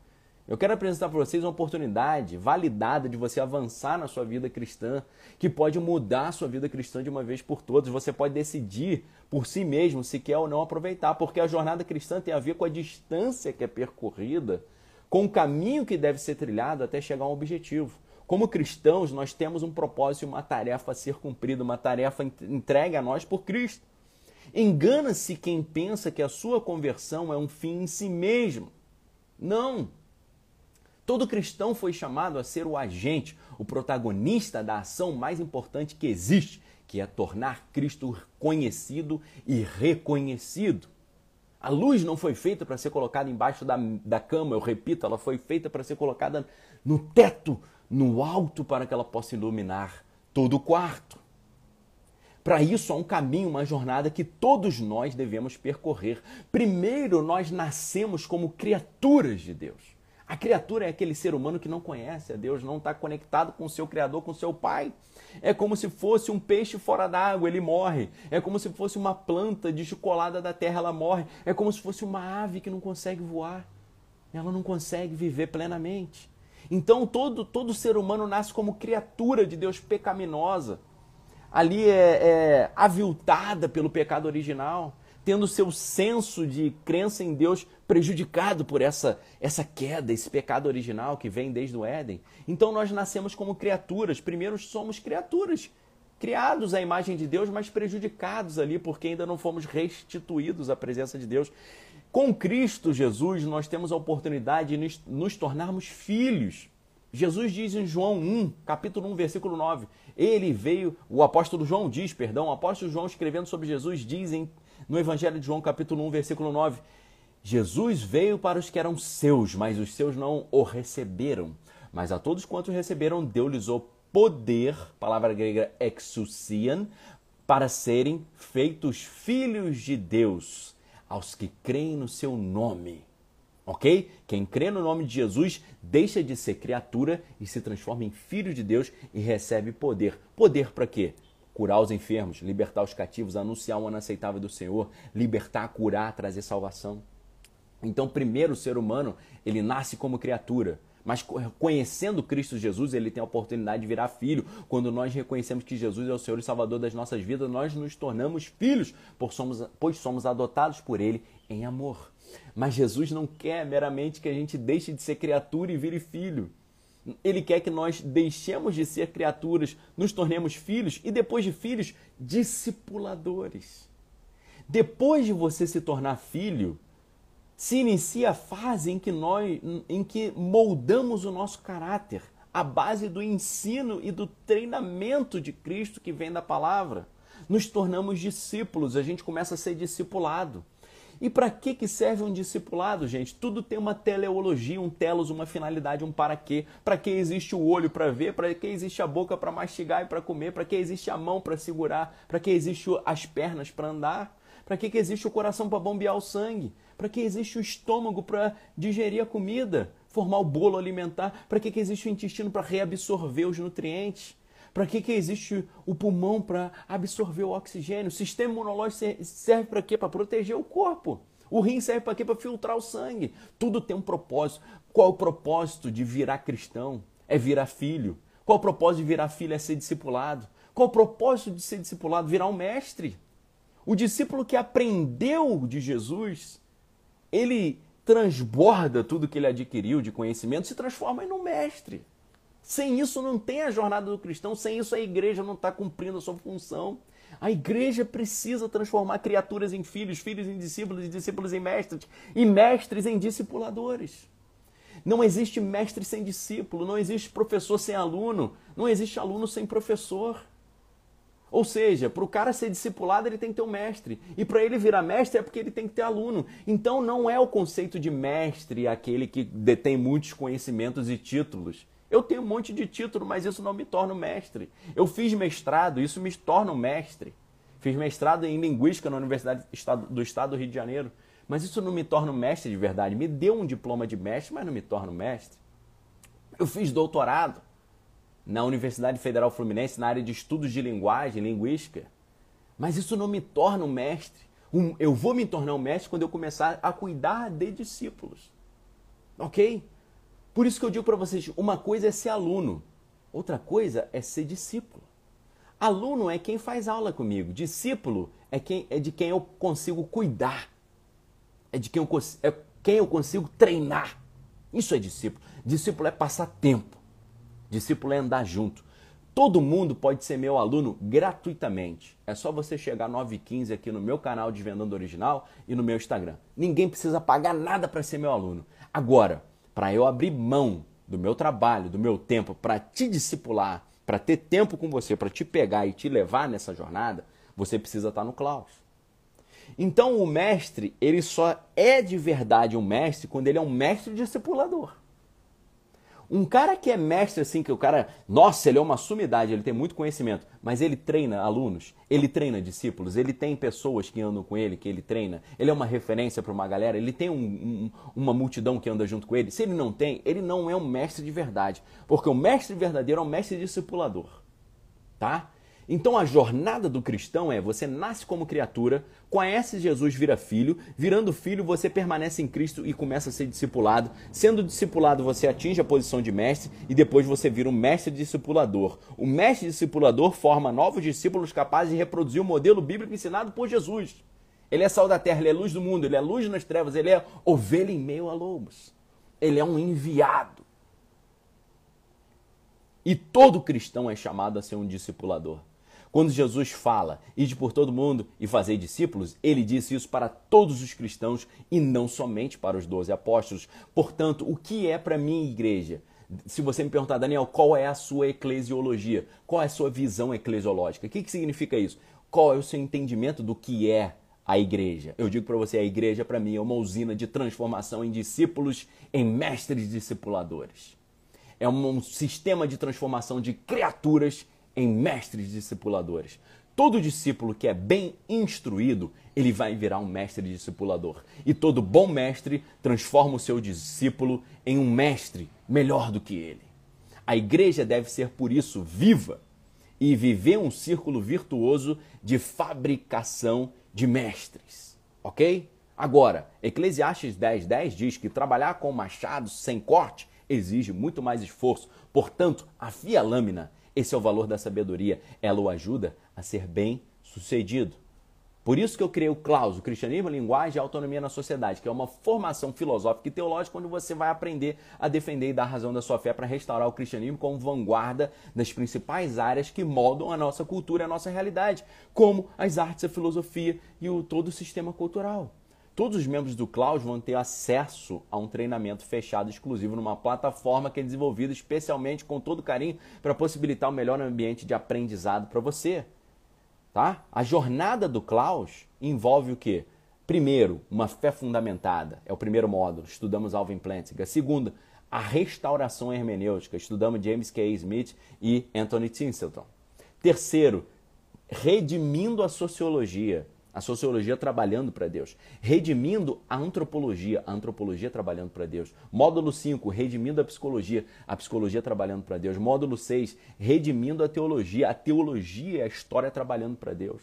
Eu quero apresentar para vocês uma oportunidade validada de você avançar na sua vida cristã, que pode mudar a sua vida cristã de uma vez por todas. Você pode decidir por si mesmo se quer ou não aproveitar, porque a jornada cristã tem a ver com a distância que é percorrida, com o caminho que deve ser trilhado até chegar a um objetivo. Como cristãos, nós temos um propósito uma tarefa a ser cumprida, uma tarefa entregue a nós por Cristo. Engana-se quem pensa que a sua conversão é um fim em si mesmo. Não. Todo cristão foi chamado a ser o agente, o protagonista da ação mais importante que existe, que é tornar Cristo conhecido e reconhecido. A luz não foi feita para ser colocada embaixo da, da cama, eu repito, ela foi feita para ser colocada no teto, no alto, para que ela possa iluminar todo o quarto. Para isso há um caminho, uma jornada que todos nós devemos percorrer. Primeiro, nós nascemos como criaturas de Deus. A criatura é aquele ser humano que não conhece a Deus, não está conectado com o seu Criador, com o seu Pai. É como se fosse um peixe fora d'água, ele morre. É como se fosse uma planta descolada da terra, ela morre. É como se fosse uma ave que não consegue voar. Ela não consegue viver plenamente. Então todo, todo ser humano nasce como criatura de Deus pecaminosa ali é, é aviltada pelo pecado original, tendo seu senso de crença em Deus prejudicado por essa, essa queda, esse pecado original que vem desde o Éden. Então nós nascemos como criaturas. Primeiro somos criaturas, criados à imagem de Deus, mas prejudicados ali porque ainda não fomos restituídos à presença de Deus. Com Cristo Jesus, nós temos a oportunidade de nos, tornarmos filhos. Jesus diz em João 1, capítulo 1, versículo 9: Ele veio, o apóstolo João diz, perdão, o apóstolo João escrevendo sobre Jesus dizem no Evangelho de João, capítulo 1, versículo 9: Jesus veio para os que eram seus, mas os seus não o receberam. Mas a todos quantos receberam, deu-lhes o poder, palavra grega exousian, para serem feitos filhos de Deus, aos que creem no seu nome ok? Quem crê no nome de Jesus deixa de ser criatura e se transforma em filho de Deus e recebe poder. Poder para quê? Curar os enfermos, libertar os cativos, anunciar o ano aceitável do Senhor, libertar, curar, trazer salvação. Então, primeiro o ser humano, ele nasce como criatura, mas conhecendo Cristo Jesus, ele tem a oportunidade de virar filho. Quando nós reconhecemos que Jesus é o Senhor e Salvador das nossas vidas, nós nos tornamos filhos, pois somos, pois somos adotados por ele em amor. Mas Jesus não quer meramente que a gente deixe de ser criatura e vire filho. Ele quer que nós deixemos de ser criaturas, nos tornemos filhos e depois de filhos, discipuladores. Depois de você se tornar filho, se inicia a fase em que nós em que moldamos o nosso caráter, a base do ensino e do treinamento de Cristo que vem da palavra. Nos tornamos discípulos, a gente começa a ser discipulado. E para que, que serve um discipulado, gente? Tudo tem uma teleologia, um telos, uma finalidade, um para quê. Para que existe o olho para ver? Para que existe a boca para mastigar e para comer? Para que existe a mão para segurar? Para que existe as pernas para andar? Para que, que existe o coração para bombear o sangue? Para que existe o estômago para digerir a comida? formar o bolo alimentar? Para que, que existe o intestino? Para reabsorver os nutrientes. Para que, que existe o pulmão? Para absorver o oxigênio. O sistema imunológico serve para quê? Para proteger o corpo. O rim serve para quê? Para filtrar o sangue. Tudo tem um propósito. Qual é o propósito de virar cristão? É virar filho. Qual é o propósito de virar filho? É ser discipulado. Qual é o propósito de ser discipulado? Virar um mestre. O discípulo que aprendeu de Jesus, ele transborda tudo que ele adquiriu de conhecimento, se transforma em um mestre. Sem isso não tem a jornada do cristão, sem isso a igreja não está cumprindo a sua função. A igreja precisa transformar criaturas em filhos, filhos em discípulos e discípulos em mestres, e mestres em discipuladores. Não existe mestre sem discípulo, não existe professor sem aluno, não existe aluno sem professor. Ou seja, para o cara ser discipulado, ele tem que ter um mestre. E para ele virar mestre é porque ele tem que ter aluno. Então não é o conceito de mestre aquele que detém muitos conhecimentos e títulos. Eu tenho um monte de título, mas isso não me torna um mestre. Eu fiz mestrado, isso me torna um mestre. Fiz mestrado em linguística na Universidade do Estado do Rio de Janeiro, mas isso não me torna um mestre de verdade. Me deu um diploma de mestre, mas não me torna um mestre. Eu fiz doutorado na Universidade Federal Fluminense na área de estudos de linguagem, linguística. Mas isso não me torna um mestre. Eu vou me tornar um mestre quando eu começar a cuidar de discípulos. Ok? Por isso que eu digo para vocês: uma coisa é ser aluno, outra coisa é ser discípulo. Aluno é quem faz aula comigo, discípulo é, quem, é de quem eu consigo cuidar, é de quem eu, é quem eu consigo treinar. Isso é discípulo. Discípulo é passar tempo. Discípulo é andar junto. Todo mundo pode ser meu aluno gratuitamente. É só você chegar 9h15 aqui no meu canal de Vendando Original e no meu Instagram. Ninguém precisa pagar nada para ser meu aluno. Agora, para eu abrir mão do meu trabalho, do meu tempo, para te discipular, para ter tempo com você, para te pegar e te levar nessa jornada, você precisa estar tá no Klaus. Então o mestre, ele só é de verdade um mestre quando ele é um mestre discipulador. Um cara que é mestre, assim, que o cara, nossa, ele é uma sumidade, ele tem muito conhecimento, mas ele treina alunos, ele treina discípulos, ele tem pessoas que andam com ele, que ele treina, ele é uma referência para uma galera, ele tem um, um, uma multidão que anda junto com ele. Se ele não tem, ele não é um mestre de verdade, porque o mestre verdadeiro é um mestre discipulador, tá? Então a jornada do cristão é você nasce como criatura, conhece Jesus, vira filho, virando filho você permanece em Cristo e começa a ser discipulado. Sendo discipulado você atinge a posição de mestre e depois você vira um mestre discipulador. O mestre discipulador forma novos discípulos capazes de reproduzir o modelo bíblico ensinado por Jesus. Ele é sal da terra, ele é luz do mundo, ele é luz nas trevas, ele é ovelha em meio a lobos. Ele é um enviado. E todo cristão é chamado a ser um discipulador. Quando Jesus fala, ide por todo mundo e fazei discípulos, ele disse isso para todos os cristãos e não somente para os doze apóstolos. Portanto, o que é para mim igreja? Se você me perguntar, Daniel, qual é a sua eclesiologia? Qual é a sua visão eclesiológica? O que, que significa isso? Qual é o seu entendimento do que é a igreja? Eu digo para você, a igreja para mim é uma usina de transformação em discípulos, em mestres discipuladores. É um sistema de transformação de criaturas em mestres discipuladores. Todo discípulo que é bem instruído, ele vai virar um mestre discipulador. E todo bom mestre transforma o seu discípulo em um mestre melhor do que ele. A igreja deve ser, por isso, viva e viver um círculo virtuoso de fabricação de mestres. Ok? Agora, Eclesiastes 10, 10 diz que trabalhar com machados sem corte exige muito mais esforço. Portanto, afia a lâmina esse é o valor da sabedoria. Ela o ajuda a ser bem sucedido. Por isso que eu criei o Claus, o Cristianismo, Linguagem e Autonomia na Sociedade, que é uma formação filosófica e teológica onde você vai aprender a defender e dar razão da sua fé para restaurar o cristianismo como vanguarda das principais áreas que moldam a nossa cultura e a nossa realidade, como as artes, a filosofia e o, todo o sistema cultural. Todos os membros do Cloud vão ter acesso a um treinamento fechado exclusivo numa plataforma que é desenvolvida especialmente com todo carinho para possibilitar o um melhor ambiente de aprendizado para você. Tá? A jornada do Klaus envolve o quê? Primeiro, uma fé fundamentada, é o primeiro módulo, estudamos Alvin Plantinga. Segundo, a restauração hermenêutica, estudamos James K. Smith e Anthony Tinselton. Terceiro, redimindo a sociologia, A sociologia trabalhando para Deus. Redimindo a antropologia, a antropologia trabalhando para Deus. Módulo 5, redimindo a psicologia, a psicologia trabalhando para Deus. Módulo 6, redimindo a teologia, a teologia, a história trabalhando para Deus.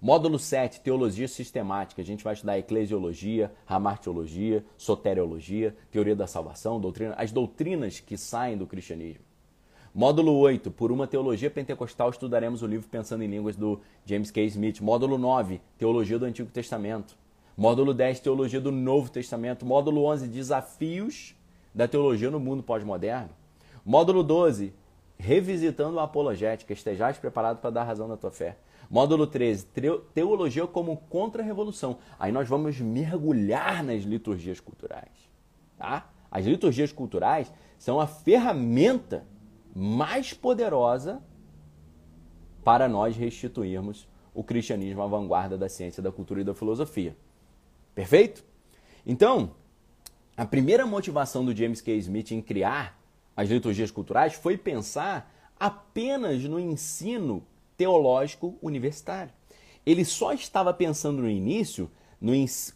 Módulo 7, teologia sistemática. A gente vai estudar eclesiologia, ramartiologia, soteriologia, teoria da salvação, doutrina, as doutrinas que saem do cristianismo. Módulo 8, por uma teologia pentecostal, estudaremos o livro Pensando em Línguas do James K. Smith. Módulo 9, teologia do Antigo Testamento. Módulo 10, teologia do Novo Testamento. Módulo 11, desafios da teologia no mundo pós-moderno. Módulo 12, revisitando a apologética. Estejais preparado para dar razão na tua fé. Módulo 13, teologia como contra-revolução. Aí nós vamos mergulhar nas liturgias culturais. Tá? As liturgias culturais são a ferramenta mais poderosa para nós restituirmos o cristianismo à vanguarda da ciência, da cultura e da filosofia. Perfeito? Então, a primeira motivação do James K. Smith em criar as liturgias culturais foi pensar apenas no ensino teológico universitário. Ele só estava pensando no início no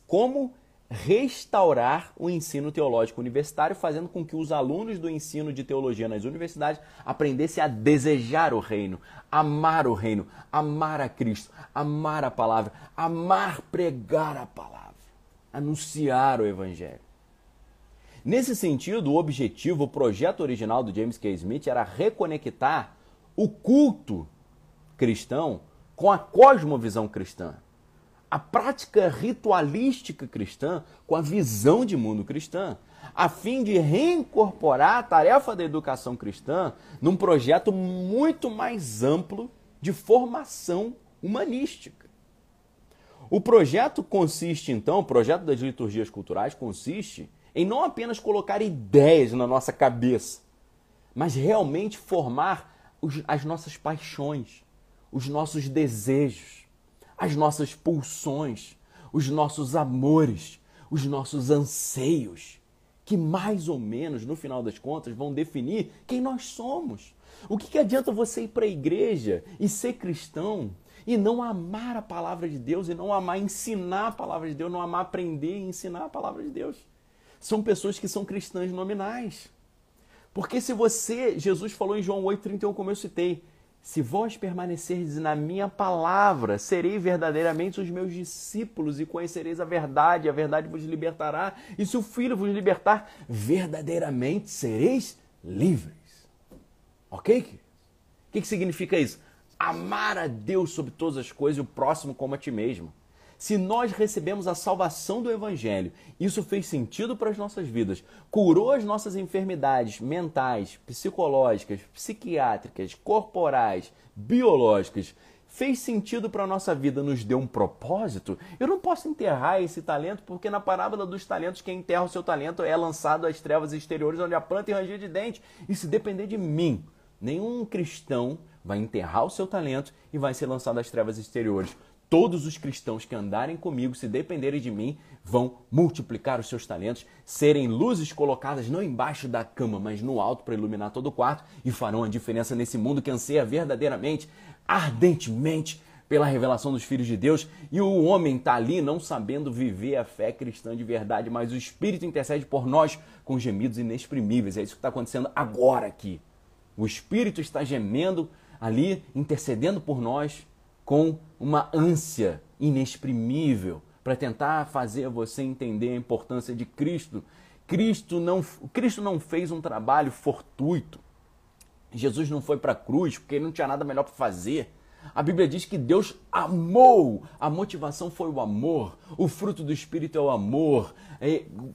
como restaurar o ensino teológico universitário, fazendo com que os alunos do ensino de teologia nas universidades aprendessem a desejar o reino, amar o reino, amar a Cristo, amar a palavra, amar pregar a palavra, anunciar o evangelho. Nesse sentido, o objetivo, o projeto original do James K. Smith era reconectar o culto cristão com a cosmovisão cristã a prática ritualística cristã com a visão de mundo cristã, a fim de reincorporar a tarefa da educação cristã num projeto muito mais amplo de formação humanística. O projeto consiste, então, o projeto das liturgias culturais consiste em não apenas colocar ideias na nossa cabeça, mas realmente formar as nossas paixões, os nossos desejos, as nossas pulsões, os nossos amores, os nossos anseios, que mais ou menos, no final das contas, vão definir quem nós somos. O que, que adianta você ir para a igreja e ser cristão e não amar a palavra de Deus e não amar ensinar a palavra de Deus, não amar aprender e ensinar a palavra de Deus? São pessoas que são cristãs nominais. Porque se você, Jesus falou em João 8,31, como eu citei, se vós permanecerdes na minha palavra, serei verdadeiramente os meus discípulos e conhecereis a verdade, a verdade vos libertará. E se o Filho vos libertar, verdadeiramente sereis livres. Ok? O que, que significa isso? Amar a Deus sobre todas as coisas e o próximo como a ti mesmo. Se nós recebemos a salvação do Evangelho, isso fez sentido para as nossas vidas, curou as nossas enfermidades mentais, psicológicas, psiquiátricas, corporais, biológicas, fez sentido para a nossa vida, nos deu um propósito, eu não posso enterrar esse talento, porque na parábola dos talentos, quem enterra o seu talento é lançado às trevas exteriores, onde a planta e ranger de dente. E se depender de mim, nenhum cristão vai enterrar o seu talento e vai ser lançado às trevas exteriores. Todos os cristãos que andarem comigo, se dependerem de mim, vão multiplicar os seus talentos, serem luzes colocadas não embaixo da cama, mas no alto para iluminar todo o quarto e farão a diferença nesse mundo que anseia verdadeiramente, ardentemente pela revelação dos filhos de Deus. E o homem está ali não sabendo viver a fé cristã de verdade, mas o Espírito intercede por nós com gemidos inexprimíveis. É isso que está acontecendo agora aqui. O Espírito está gemendo ali, intercedendo por nós com uma ânsia inexprimível para tentar fazer você entender a importância de Cristo. Cristo não, Cristo não fez um trabalho fortuito. Jesus não foi para a cruz porque ele não tinha nada melhor para fazer. A Bíblia diz que Deus amou, a motivação foi o amor, o fruto do Espírito é o amor,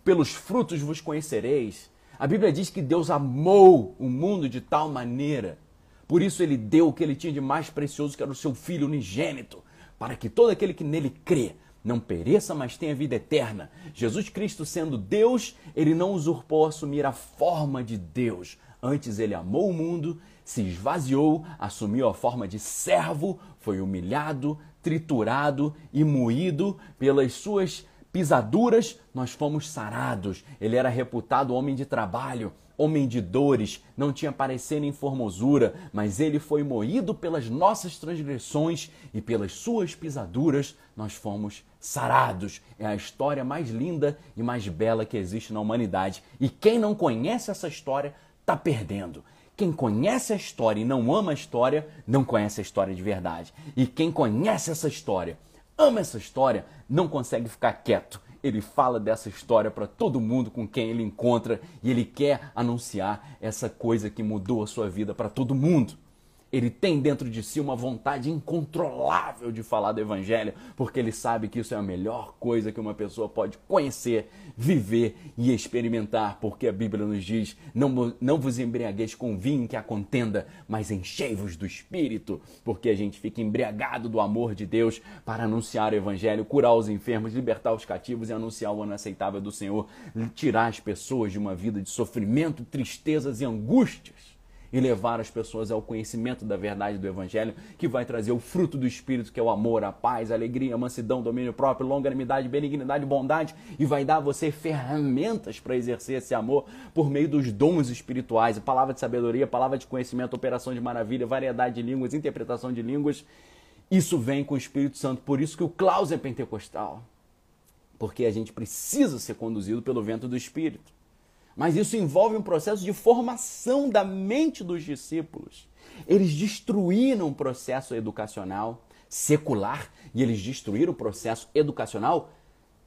pelos frutos vos conhecereis. A Bíblia diz que Deus amou o mundo de tal maneira por isso ele deu o que ele tinha de mais precioso, que era o seu filho unigênito, para que todo aquele que nele crê não pereça, mas tenha vida eterna. Jesus Cristo, sendo Deus, ele não usurpou assumir a forma de Deus. Antes ele amou o mundo, se esvaziou, assumiu a forma de servo, foi humilhado, triturado e moído pelas suas pisaduras, nós fomos sarados. Ele era reputado homem de trabalho, homem de dores, não tinha parecer nem formosura, mas ele foi moído pelas nossas transgressões e pelas suas pisaduras nós fomos sarados. É a história mais linda e mais bela que existe na humanidade. E quem não conhece essa história está perdendo. Quem conhece a história e não ama a história, não conhece a história de verdade. E quem conhece essa história, ama essa história, não consegue ficar quieto ele fala dessa história para todo mundo com quem ele encontra e ele quer anunciar essa coisa que mudou a sua vida para todo mundo. Ele tem dentro de si uma vontade incontrolável de falar do Evangelho, porque ele sabe que isso é a melhor coisa que uma pessoa pode conhecer, viver e experimentar, porque a Bíblia nos diz: não, não vos embriagueis com vinho que a contenda, mas enchei-vos do Espírito, porque a gente fica embriagado do amor de Deus para anunciar o Evangelho, curar os enfermos, libertar os cativos e anunciar o ano aceitável do Senhor, tirar as pessoas de uma vida de sofrimento, tristezas e angústias e levar as pessoas ao conhecimento da verdade do Evangelho, que vai trazer o fruto do Espírito, que é o amor, a paz, a alegria, a mansidão, domínio próprio, longanimidade, benignidade, bondade, e vai dar a você ferramentas para exercer esse amor por meio dos dons espirituais, a palavra de sabedoria, palavra de conhecimento, operação de maravilha, variedade de línguas, interpretação de línguas. Isso vem com o Espírito Santo, por isso que o Klaus é pentecostal. Porque a gente precisa ser conduzido pelo vento do Espírito. Mas isso envolve um processo de formação da mente dos discípulos. Eles destruíram o processo educacional secular e eles destruíram o processo educacional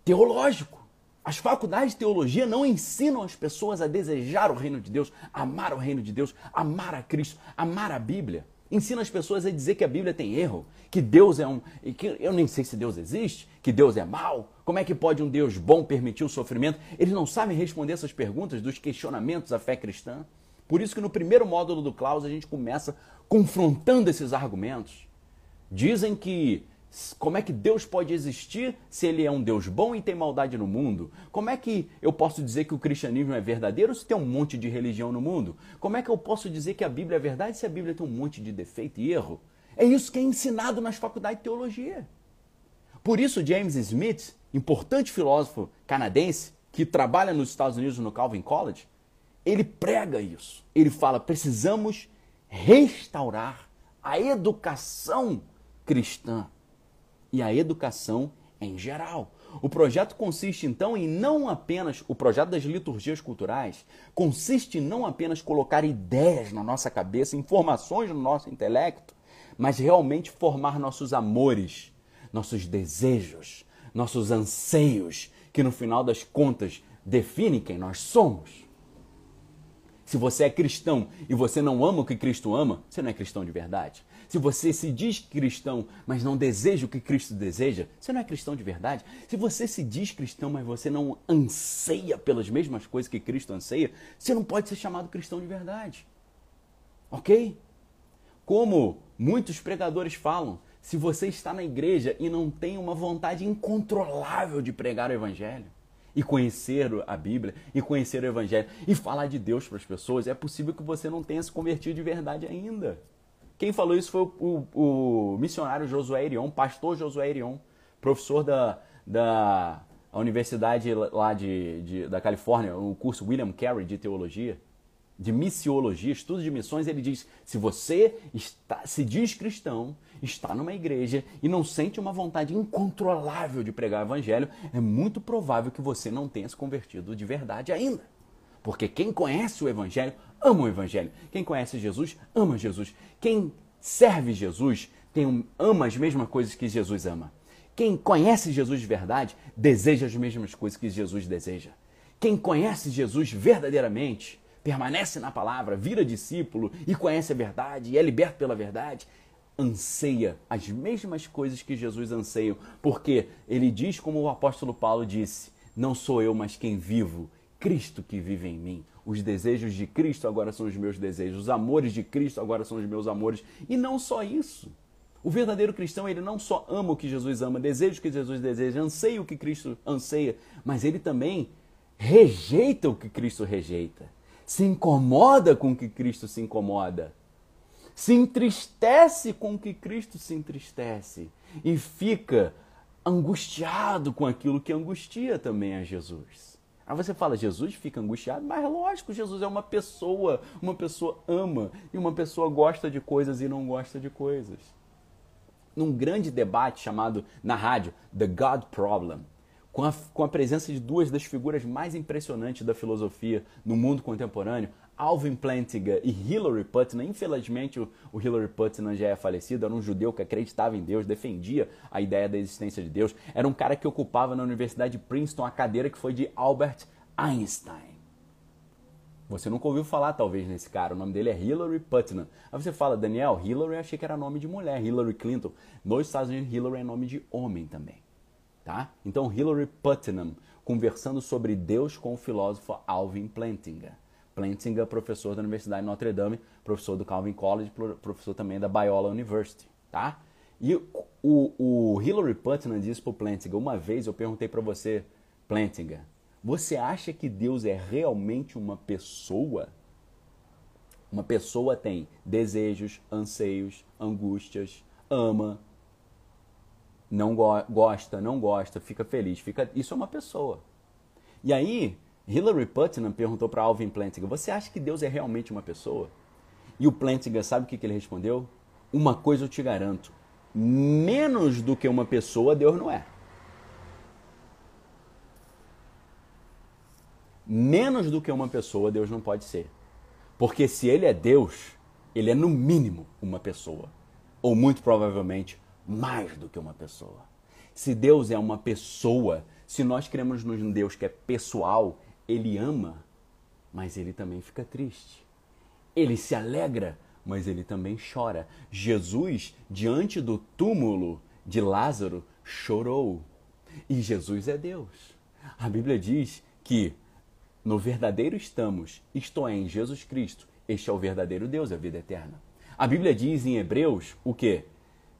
teológico. As faculdades de teologia não ensinam as pessoas a desejar o reino de Deus, amar o reino de Deus, amar a Cristo, amar a Bíblia. Ensina as pessoas a dizer que a Bíblia tem erro, que Deus é um. que eu nem sei se Deus existe, que Deus é mau. Como é que pode um Deus bom permitir o sofrimento? Eles não sabem responder essas perguntas dos questionamentos da fé cristã. Por isso que no primeiro módulo do Klaus a gente começa confrontando esses argumentos. Dizem que como é que Deus pode existir se ele é um Deus bom e tem maldade no mundo? Como é que eu posso dizer que o cristianismo é verdadeiro se tem um monte de religião no mundo? Como é que eu posso dizer que a Bíblia é verdade se a Bíblia tem um monte de defeito e erro? É isso que é ensinado nas faculdades de teologia. Por isso, James Smith, importante filósofo canadense que trabalha nos Estados Unidos no Calvin College, ele prega isso. Ele fala: precisamos restaurar a educação cristã e a educação em geral. O projeto consiste então em não apenas o projeto das liturgias culturais consiste em não apenas colocar ideias na nossa cabeça, informações no nosso intelecto, mas realmente formar nossos amores, nossos desejos, nossos anseios, que no final das contas definem quem nós somos. Se você é cristão e você não ama o que Cristo ama, você não é cristão de verdade. Se você se diz cristão, mas não deseja o que Cristo deseja, você não é cristão de verdade. Se você se diz cristão, mas você não anseia pelas mesmas coisas que Cristo anseia, você não pode ser chamado cristão de verdade. Ok? Como muitos pregadores falam, se você está na igreja e não tem uma vontade incontrolável de pregar o evangelho, e conhecer a Bíblia e conhecer o Evangelho e falar de Deus para as pessoas, é possível que você não tenha se convertido de verdade ainda. Quem falou isso foi o, o, o missionário Josué Irion, pastor Josué Irion, professor da, da universidade lá de, de, da Califórnia, o curso William Carey de teologia de missiologia, estudo de missões, ele diz: se você está, se diz cristão, está numa igreja e não sente uma vontade incontrolável de pregar o evangelho, é muito provável que você não tenha se convertido de verdade ainda. Porque quem conhece o evangelho ama o evangelho. Quem conhece Jesus ama Jesus. Quem serve Jesus tem, ama as mesmas coisas que Jesus ama. Quem conhece Jesus de verdade deseja as mesmas coisas que Jesus deseja. Quem conhece Jesus verdadeiramente permanece na palavra, vira discípulo e conhece a verdade e é liberto pela verdade, anseia as mesmas coisas que Jesus anseia, porque ele diz como o apóstolo Paulo disse: Não sou eu, mas quem vivo, Cristo que vive em mim. Os desejos de Cristo agora são os meus desejos, os amores de Cristo agora são os meus amores. E não só isso. O verdadeiro cristão, ele não só ama o que Jesus ama, deseja o que Jesus deseja, anseia o que Cristo anseia, mas ele também rejeita o que Cristo rejeita se incomoda com o que Cristo se incomoda, se entristece com o que Cristo se entristece e fica angustiado com aquilo que angustia também a Jesus. Aí você fala, Jesus fica angustiado, mas lógico, Jesus é uma pessoa, uma pessoa ama e uma pessoa gosta de coisas e não gosta de coisas. Num grande debate chamado na rádio The God Problem, com a, com a presença de duas das figuras mais impressionantes da filosofia no mundo contemporâneo, Alvin Plantinga e Hilary Putnam. Infelizmente, o, Hilary Putnam já é falecido. Era um judeu que acreditava em Deus, defendia a ideia da existência de Deus. Era um cara que ocupava na Universidade de Princeton a cadeira que foi de Albert Einstein. Você nunca ouviu falar, talvez, nesse cara. O nome dele é Hillary Putnam. Aí você fala, Daniel, Hillary achei que era nome de mulher. Hillary Clinton. Nos Estados Unidos, Hillary é nome de homem também. Tá? Então, Hillary Putnam conversando sobre Deus com o filósofo Alvin Plantinga. Plantinga, professor da Universidade de Notre Dame, professor do Calvin College, professor também da Biola University, tá? E o, o Hillary Putnam disse para o Plantinga, uma vez eu perguntei para você, Plantinga, você acha que Deus é realmente uma pessoa? Uma pessoa tem desejos, anseios, angústias, ama, não go gosta, não gosta, fica feliz, fica. Isso é uma pessoa. E aí, Hillary Putnam perguntou para Alvin Plantinga: Você acha que Deus é realmente uma pessoa? E o Plantinga, sabe o que, que ele respondeu? Uma coisa eu te garanto: menos do que uma pessoa, Deus não é. Menos do que uma pessoa, Deus não pode ser. Porque se ele é Deus, ele é no mínimo uma pessoa. Ou muito provavelmente mais do que uma pessoa. Se Deus é uma pessoa, se nós cremos num Deus que é pessoal, ele ama, mas ele também fica triste. Ele se alegra, mas ele também chora. Jesus, diante do túmulo de Lázaro, chorou. E Jesus é Deus. A Bíblia diz que no verdadeiro estamos, isto é, em Jesus Cristo. Este é o verdadeiro Deus, a vida eterna. A Bíblia diz em Hebreus o que?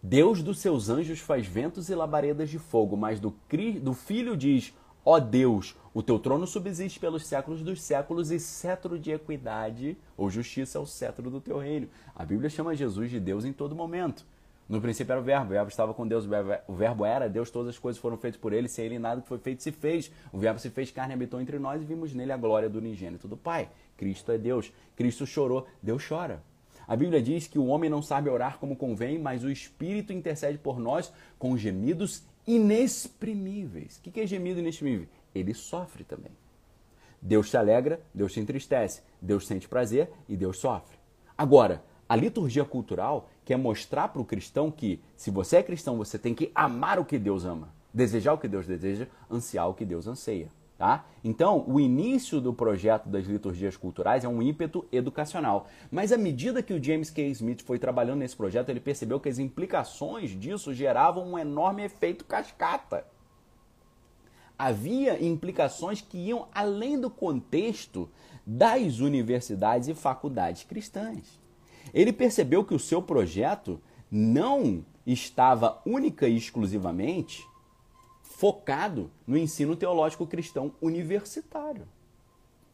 Deus dos seus anjos faz ventos e labaredas de fogo, mas do, do Filho diz: Ó Deus, o teu trono subsiste pelos séculos dos séculos e cetro de equidade ou justiça é o cetro do teu reino. A Bíblia chama Jesus de Deus em todo momento. No princípio era o verbo, o verbo estava com Deus, o verbo era Deus, todas as coisas foram feitas por ele, sem ele nada que foi feito se fez. O verbo se fez carne, habitou entre nós e vimos nele a glória do unigênito do Pai. Cristo é Deus. Cristo chorou, Deus chora. A Bíblia diz que o homem não sabe orar como convém, mas o Espírito intercede por nós com gemidos inexprimíveis. O que é gemido inexprimível? Ele sofre também. Deus se alegra, Deus se entristece, Deus sente prazer e Deus sofre. Agora, a liturgia cultural quer mostrar para o cristão que, se você é cristão, você tem que amar o que Deus ama, desejar o que Deus deseja, ansiar o que Deus anseia. Tá? Então, o início do projeto das liturgias culturais é um ímpeto educacional. Mas à medida que o James K. Smith foi trabalhando nesse projeto, ele percebeu que as implicações disso geravam um enorme efeito cascata. Havia implicações que iam além do contexto das universidades e faculdades cristãs. Ele percebeu que o seu projeto não estava única e exclusivamente focado no ensino teológico cristão universitário.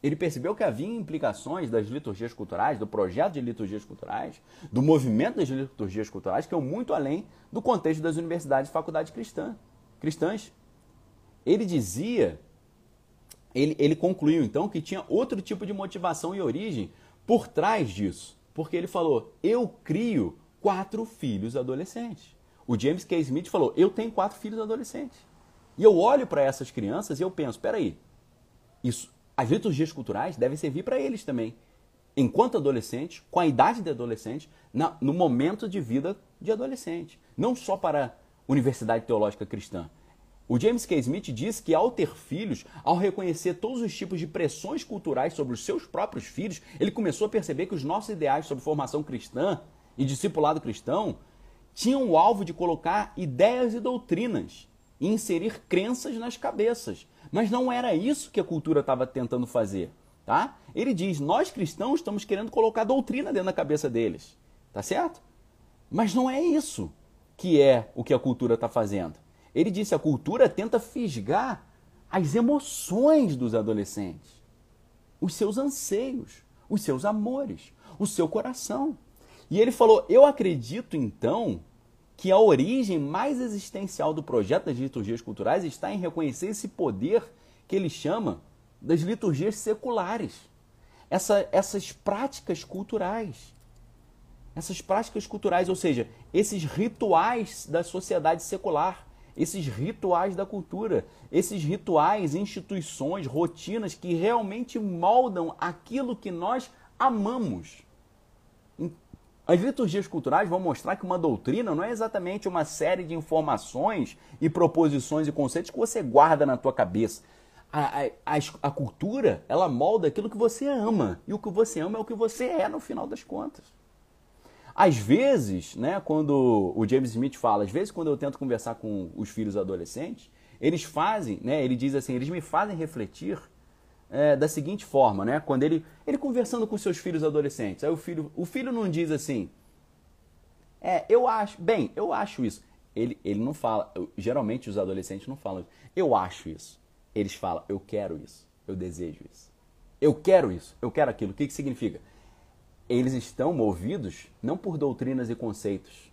Ele percebeu que havia implicações das liturgias culturais, do projeto de liturgias culturais, do movimento das liturgias culturais, que iam muito além do contexto das universidades e faculdades cristã, cristãs. Ele dizia, ele, ele concluiu então que tinha outro tipo de motivação e origem por trás disso. Porque ele falou: Eu crio quatro filhos adolescentes. O James K. Smith falou: Eu tenho quatro filhos adolescentes. E eu olho para essas crianças e eu penso, peraí, isso, as liturgias culturais devem servir para eles também. Enquanto adolescentes, com a idade de adolescente, na, no momento de vida de adolescente. Não só para a Universidade Teológica Cristã. O James K. Smith diz que ao ter filhos, ao reconhecer todos os tipos de pressões culturais sobre os seus próprios filhos, ele começou a perceber que os nossos ideais sobre formação cristã e discipulado cristão tinham o alvo de colocar ideias e doutrinas e inserir crenças nas cabeças. Mas não era isso que a cultura estava tentando fazer. Tá? Ele diz: nós cristãos estamos querendo colocar doutrina dentro da cabeça deles. Tá certo? Mas não é isso que é o que a cultura está fazendo. Ele disse: a cultura tenta fisgar as emoções dos adolescentes, os seus anseios, os seus amores, o seu coração. E ele falou: eu acredito então que a origem mais existencial do projeto das liturgias culturais está em reconhecer esse poder que ele chama das liturgias seculares. Essa, essas práticas culturais. Essas práticas culturais, ou seja, esses rituais da sociedade secular, esses rituais da cultura, esses rituais, instituições, rotinas que realmente moldam aquilo que nós amamos. As liturgias culturais vão mostrar que uma doutrina não é exatamente uma série de informações e proposições e conceitos que você guarda na tua cabeça. A, a, a, cultura, ela molda aquilo que você ama. E o que você ama é o que você é no final das contas. Às vezes, né, quando o James Smith fala, às vezes quando eu tento conversar com os filhos adolescentes, eles fazem, né, ele diz assim, eles me fazem refletir é, da seguinte forma, né? Quando ele, ele conversando com seus filhos adolescentes, aí o filho, o filho não diz assim, é, eu acho, bem, eu acho isso. Ele, ele não fala, geralmente os adolescentes não falam, eu acho isso. Eles falam, eu quero isso, eu desejo isso. Eu quero isso, eu quero aquilo. O que, que significa? Eles estão movidos não por doutrinas e conceitos,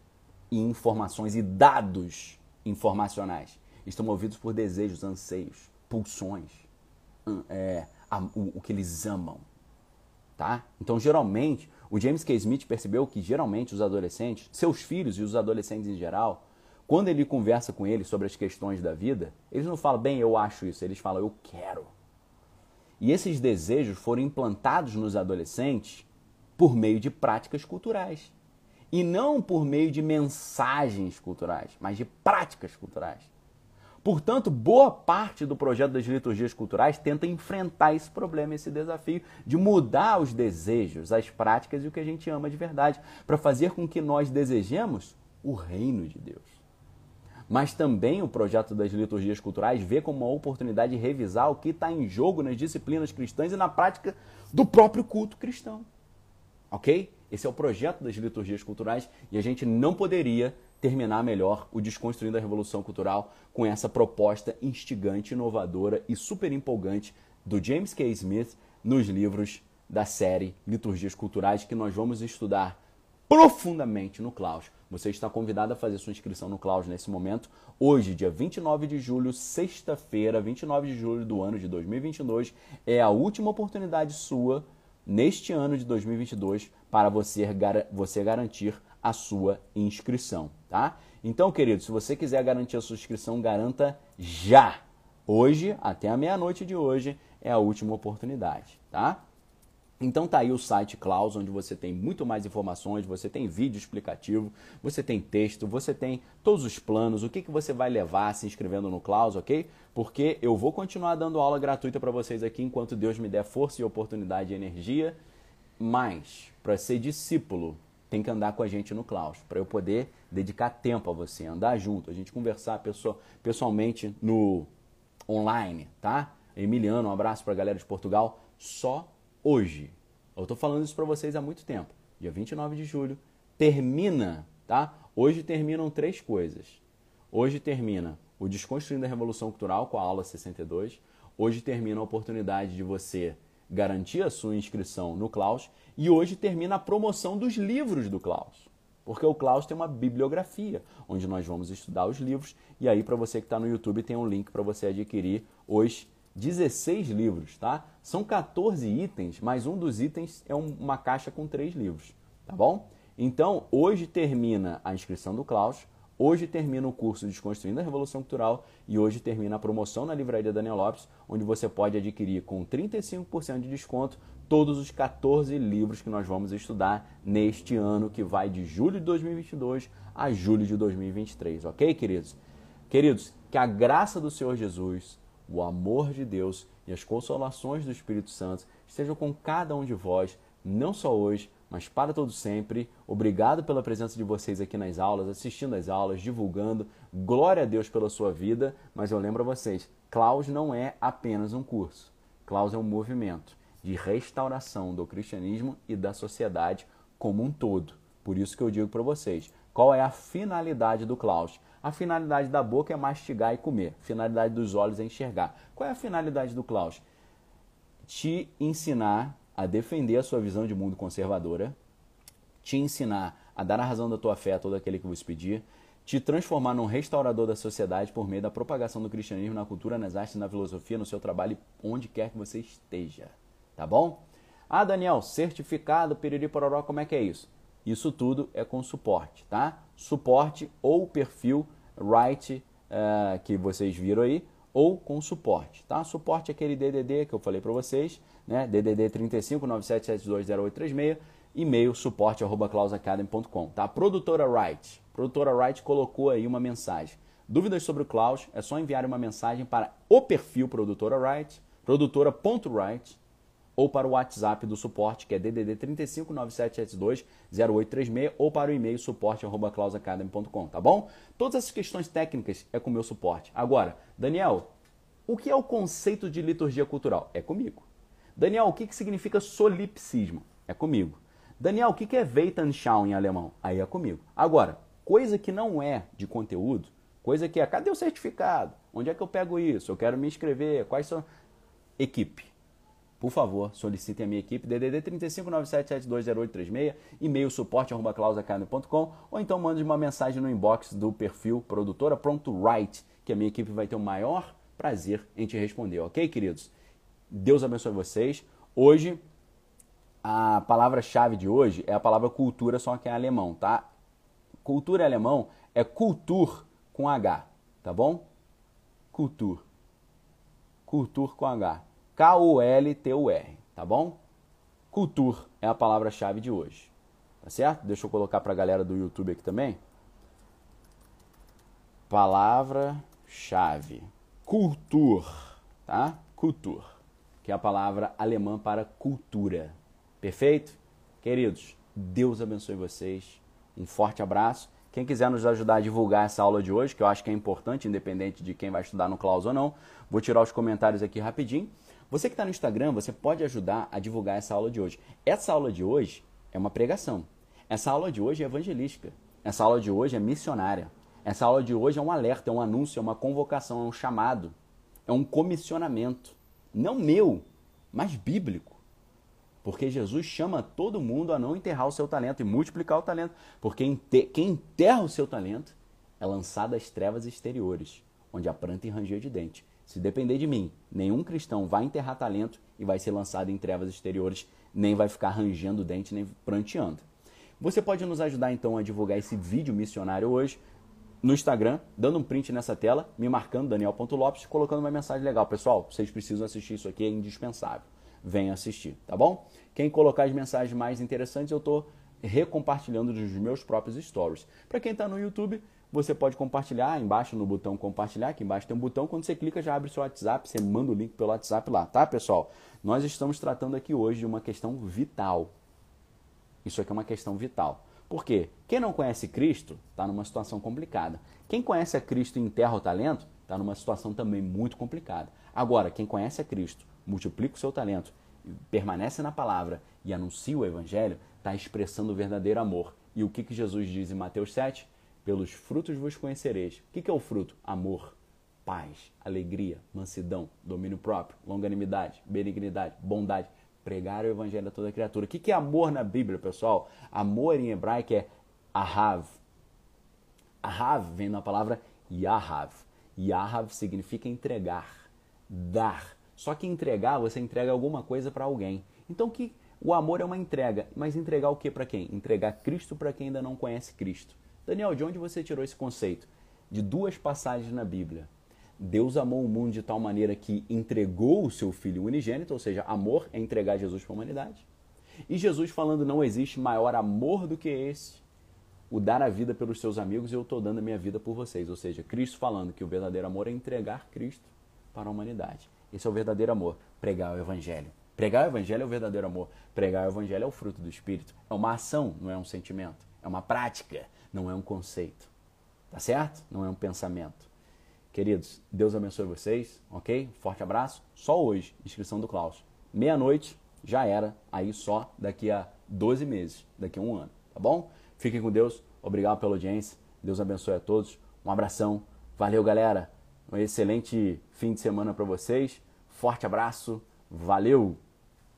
e informações e dados informacionais. Estão movidos por desejos, anseios, pulsões é, a, o, o, que eles amam. Tá? Então, geralmente, o James K. Smith percebeu que geralmente os adolescentes, seus filhos e os adolescentes em geral, quando ele conversa com eles sobre as questões da vida, eles não falam, bem, eu acho isso, eles falam, eu quero. E esses desejos foram implantados nos adolescentes por meio de práticas culturais. E não por meio de mensagens culturais, mas de práticas culturais. Portanto, boa parte do projeto das liturgias culturais tenta enfrentar esse problema, esse desafio de mudar os desejos, as práticas e o que a gente ama de verdade, para fazer com que nós desejemos o reino de Deus. Mas também o projeto das liturgias culturais vê como uma oportunidade de revisar o que está em jogo nas disciplinas cristãs e na prática do próprio culto cristão. Ok? Esse é o projeto das liturgias culturais e a gente não poderia terminar melhor o Desconstruindo a Revolução Cultural com essa proposta instigante, inovadora e super empolgante do James K. Smith nos livros da série Liturgias Culturais que nós vamos estudar profundamente no Klaus. Você está convidado a fazer sua inscrição no Klaus nesse momento. Hoje, dia 29 de julho, sexta-feira, 29 de julho do ano de 2022, é a última oportunidade sua neste ano de 2022 para você, você garantir a sua inscrição, tá? Então, querido, se você quiser garantir a sua inscrição, garanta já. Hoje, até a meia-noite de hoje, é a última oportunidade, tá? Então tá aí o site Klaus, onde você tem muito mais informações, você tem vídeo explicativo, você tem texto, você tem todos os planos, o que, que você vai levar se inscrevendo no Klaus, ok? Porque eu vou continuar dando aula gratuita para vocês aqui enquanto Deus me der força e oportunidade e energia. Mas, para ser discípulo, tem que andar com a gente no Klaus, para eu poder dedicar tempo a você, andar junto, a gente conversar pessoalmente no online, tá? Emiliano, um abraço para a galera de Portugal, só hoje. Eu estou falando isso para vocês há muito tempo. Dia 29 de julho termina, tá? Hoje terminam três coisas. Hoje termina o Desconstruindo a Revolução Cultural com a aula 62. Hoje termina a oportunidade de você garantir a sua inscrição no Klaus e hoje termina a promoção dos livros do Klaus. Porque o Klaus tem uma bibliografia, onde nós vamos estudar os livros, e aí para você que está no YouTube tem um link para você adquirir os 16 livros, tá? São 14 itens, mas um dos itens é uma caixa com três livros, tá bom? Então, hoje termina a inscrição do Klaus, Hoje termina o curso Desconstruindo a Revolução Cultural e hoje termina a promoção na Livraria Daniel Lopes, onde você pode adquirir com 35% de desconto todos os 14 livros que nós vamos estudar neste ano, que vai de julho de 2022 a julho de 2023, ok, queridos? Queridos, que a graça do Senhor Jesus, o amor de Deus e as consolações do Espírito Santo estejam com cada um de vós, não só hoje, mas para todo sempre. Obrigado pela presença de vocês aqui nas aulas, assistindo às aulas, divulgando. Glória a Deus pela sua vida, mas eu lembro a vocês, Klaus não é apenas um curso. Klaus é um movimento de restauração do cristianismo e da sociedade como um todo. Por isso que eu digo para vocês, qual é a finalidade do Klaus? A finalidade da boca é mastigar e comer. A finalidade dos olhos é enxergar. Qual é a finalidade do Klaus? Te ensinar a defender a sua visão de mundo conservadora, te ensinar a dar a razão da tua fé a todo aquele que vos pedir, te transformar num restaurador da sociedade por meio da propagação do cristianismo na cultura, nas artes, na filosofia, no seu trabalho, onde quer que você esteja. Tá bom? Ah, Daniel, certificado, piriri pororó, como é que é isso? Isso tudo é com suporte, tá? Suporte ou perfil right uh, que vocês viram aí, ou com suporte, tá? Suporte é aquele DDD que eu falei para vocês, né? DDD 35 97720836, e-mail suporte arroba clausacademy.com, tá? Produtora Wright, produtora Wright colocou aí uma mensagem. Dúvidas sobre o Klaus, é só enviar uma mensagem para o perfil produtora Wright, produtora.wright, ou para o WhatsApp do suporte, que é DDD 35 9772 0836, ou para o e-mail suporte@clausacademy.com, tá bom? Todas essas questões técnicas é com o meu suporte. Agora, Daniel, o que é o conceito de liturgia cultural? É comigo. Daniel, o que, que significa solipsismo? É comigo. Daniel, o que, que é Weltanschauung em alemão? Aí é comigo. Agora, coisa que não é de conteúdo, coisa que é, cadê o certificado? Onde é que eu pego isso? Eu quero me inscrever, quais são... Equipe por favor, solicitem a minha equipe DDD 35977720836, e-mail suporte@clausacarne.com ou então mande uma mensagem no inbox do perfil produtora pronto right, que a minha equipe vai ter o maior prazer em te responder, OK, queridos? Deus abençoe vocês. Hoje a palavra-chave de hoje é a palavra cultura, só que é alemão, tá? Cultura em alemão é cultur com H, tá bom? Cultur. Cultur com H. K-U-L-T-U-R, tá bom? Cultur é a palavra-chave de hoje, tá certo? Deixa eu colocar para a galera do YouTube aqui também. Palavra-chave. Kultur, tá? Kultur, que é a palavra alemã para cultura. Perfeito? Queridos, Deus abençoe vocês. Um forte abraço. Quem quiser nos ajudar a divulgar essa aula de hoje, que eu acho que é importante, independente de quem vai estudar no Klaus ou não, vou tirar os comentários aqui rapidinho. Você que está no Instagram, você pode ajudar a divulgar essa aula de hoje. Essa aula de hoje é uma pregação. Essa aula de hoje é evangelística. Essa aula de hoje é missionária. Essa aula de hoje é um alerta, é um anúncio, é uma convocação, é um chamado, é um comissionamento. Não meu, mas bíblico. Porque Jesus chama todo mundo a não enterrar o seu talento e multiplicar o talento. Porque quem enterra o seu talento é lançado às trevas exteriores, onde a planta e ranger de dente. Se depender de mim, nenhum cristão vai enterrar talento e vai ser lançado em trevas exteriores, nem vai ficar rangendo dente, nem pranteando. Você pode nos ajudar então a divulgar esse vídeo missionário hoje no Instagram, dando um print nessa tela, me marcando Daniel.Lopes, colocando uma mensagem legal. Pessoal, vocês precisam assistir isso aqui, é indispensável. Venha assistir, tá bom? Quem colocar as mensagens mais interessantes, eu estou recompartilhando dos meus próprios stories. Para quem está no YouTube, você pode compartilhar embaixo no botão compartilhar, aqui embaixo tem um botão, quando você clica já abre seu WhatsApp, você manda o link pelo WhatsApp lá, tá pessoal? Nós estamos tratando aqui hoje de uma questão vital. Isso aqui é uma questão vital. Por quê? Quem não conhece Cristo está numa situação complicada. Quem conhece a Cristo e enterra o talento está numa situação também muito complicada. Agora, quem conhece a Cristo, multiplica o seu talento, permanece na palavra e anuncia o Evangelho, está expressando o verdadeiro amor. E o que, que Jesus diz em Mateus 7? Pelos frutos vos conhecereis. O que é o fruto? Amor, paz, alegria, mansidão, domínio próprio, longanimidade, benignidade, bondade. Pregar o evangelho a toda criatura. O que é amor na Bíblia, pessoal? Amor em hebraico é ahav. Ahav vem da palavra yahav. Yahav significa entregar, dar. Só que entregar, você entrega alguma coisa para alguém. Então que o amor é uma entrega, mas entregar o que para quem? Entregar Cristo para quem ainda não conhece Cristo. Daniel, de onde você tirou esse conceito? De duas passagens na Bíblia. Deus amou o mundo de tal maneira que entregou o seu filho unigênito, ou seja, amor é entregar Jesus para a humanidade. E Jesus falando: não existe maior amor do que esse, o dar a vida pelos seus amigos e eu estou dando a minha vida por vocês. Ou seja, Cristo falando que o verdadeiro amor é entregar Cristo para a humanidade. Esse é o verdadeiro amor, pregar o Evangelho. Pregar o Evangelho é o verdadeiro amor. Pregar o Evangelho é o fruto do Espírito. É uma ação, não é um sentimento. É uma prática não é um conceito. Tá certo? Não é um pensamento. Queridos, Deus abençoe vocês, ok? Forte abraço. Só hoje, inscrição do Klaus. Meia-noite, já era. Aí só daqui a 12 meses, daqui a um ano, tá bom? Fiquem com Deus. Obrigado pela audiência. Deus abençoe a todos. Um abração. Valeu, galera. Um excelente fim de semana para vocês. Forte abraço. Valeu!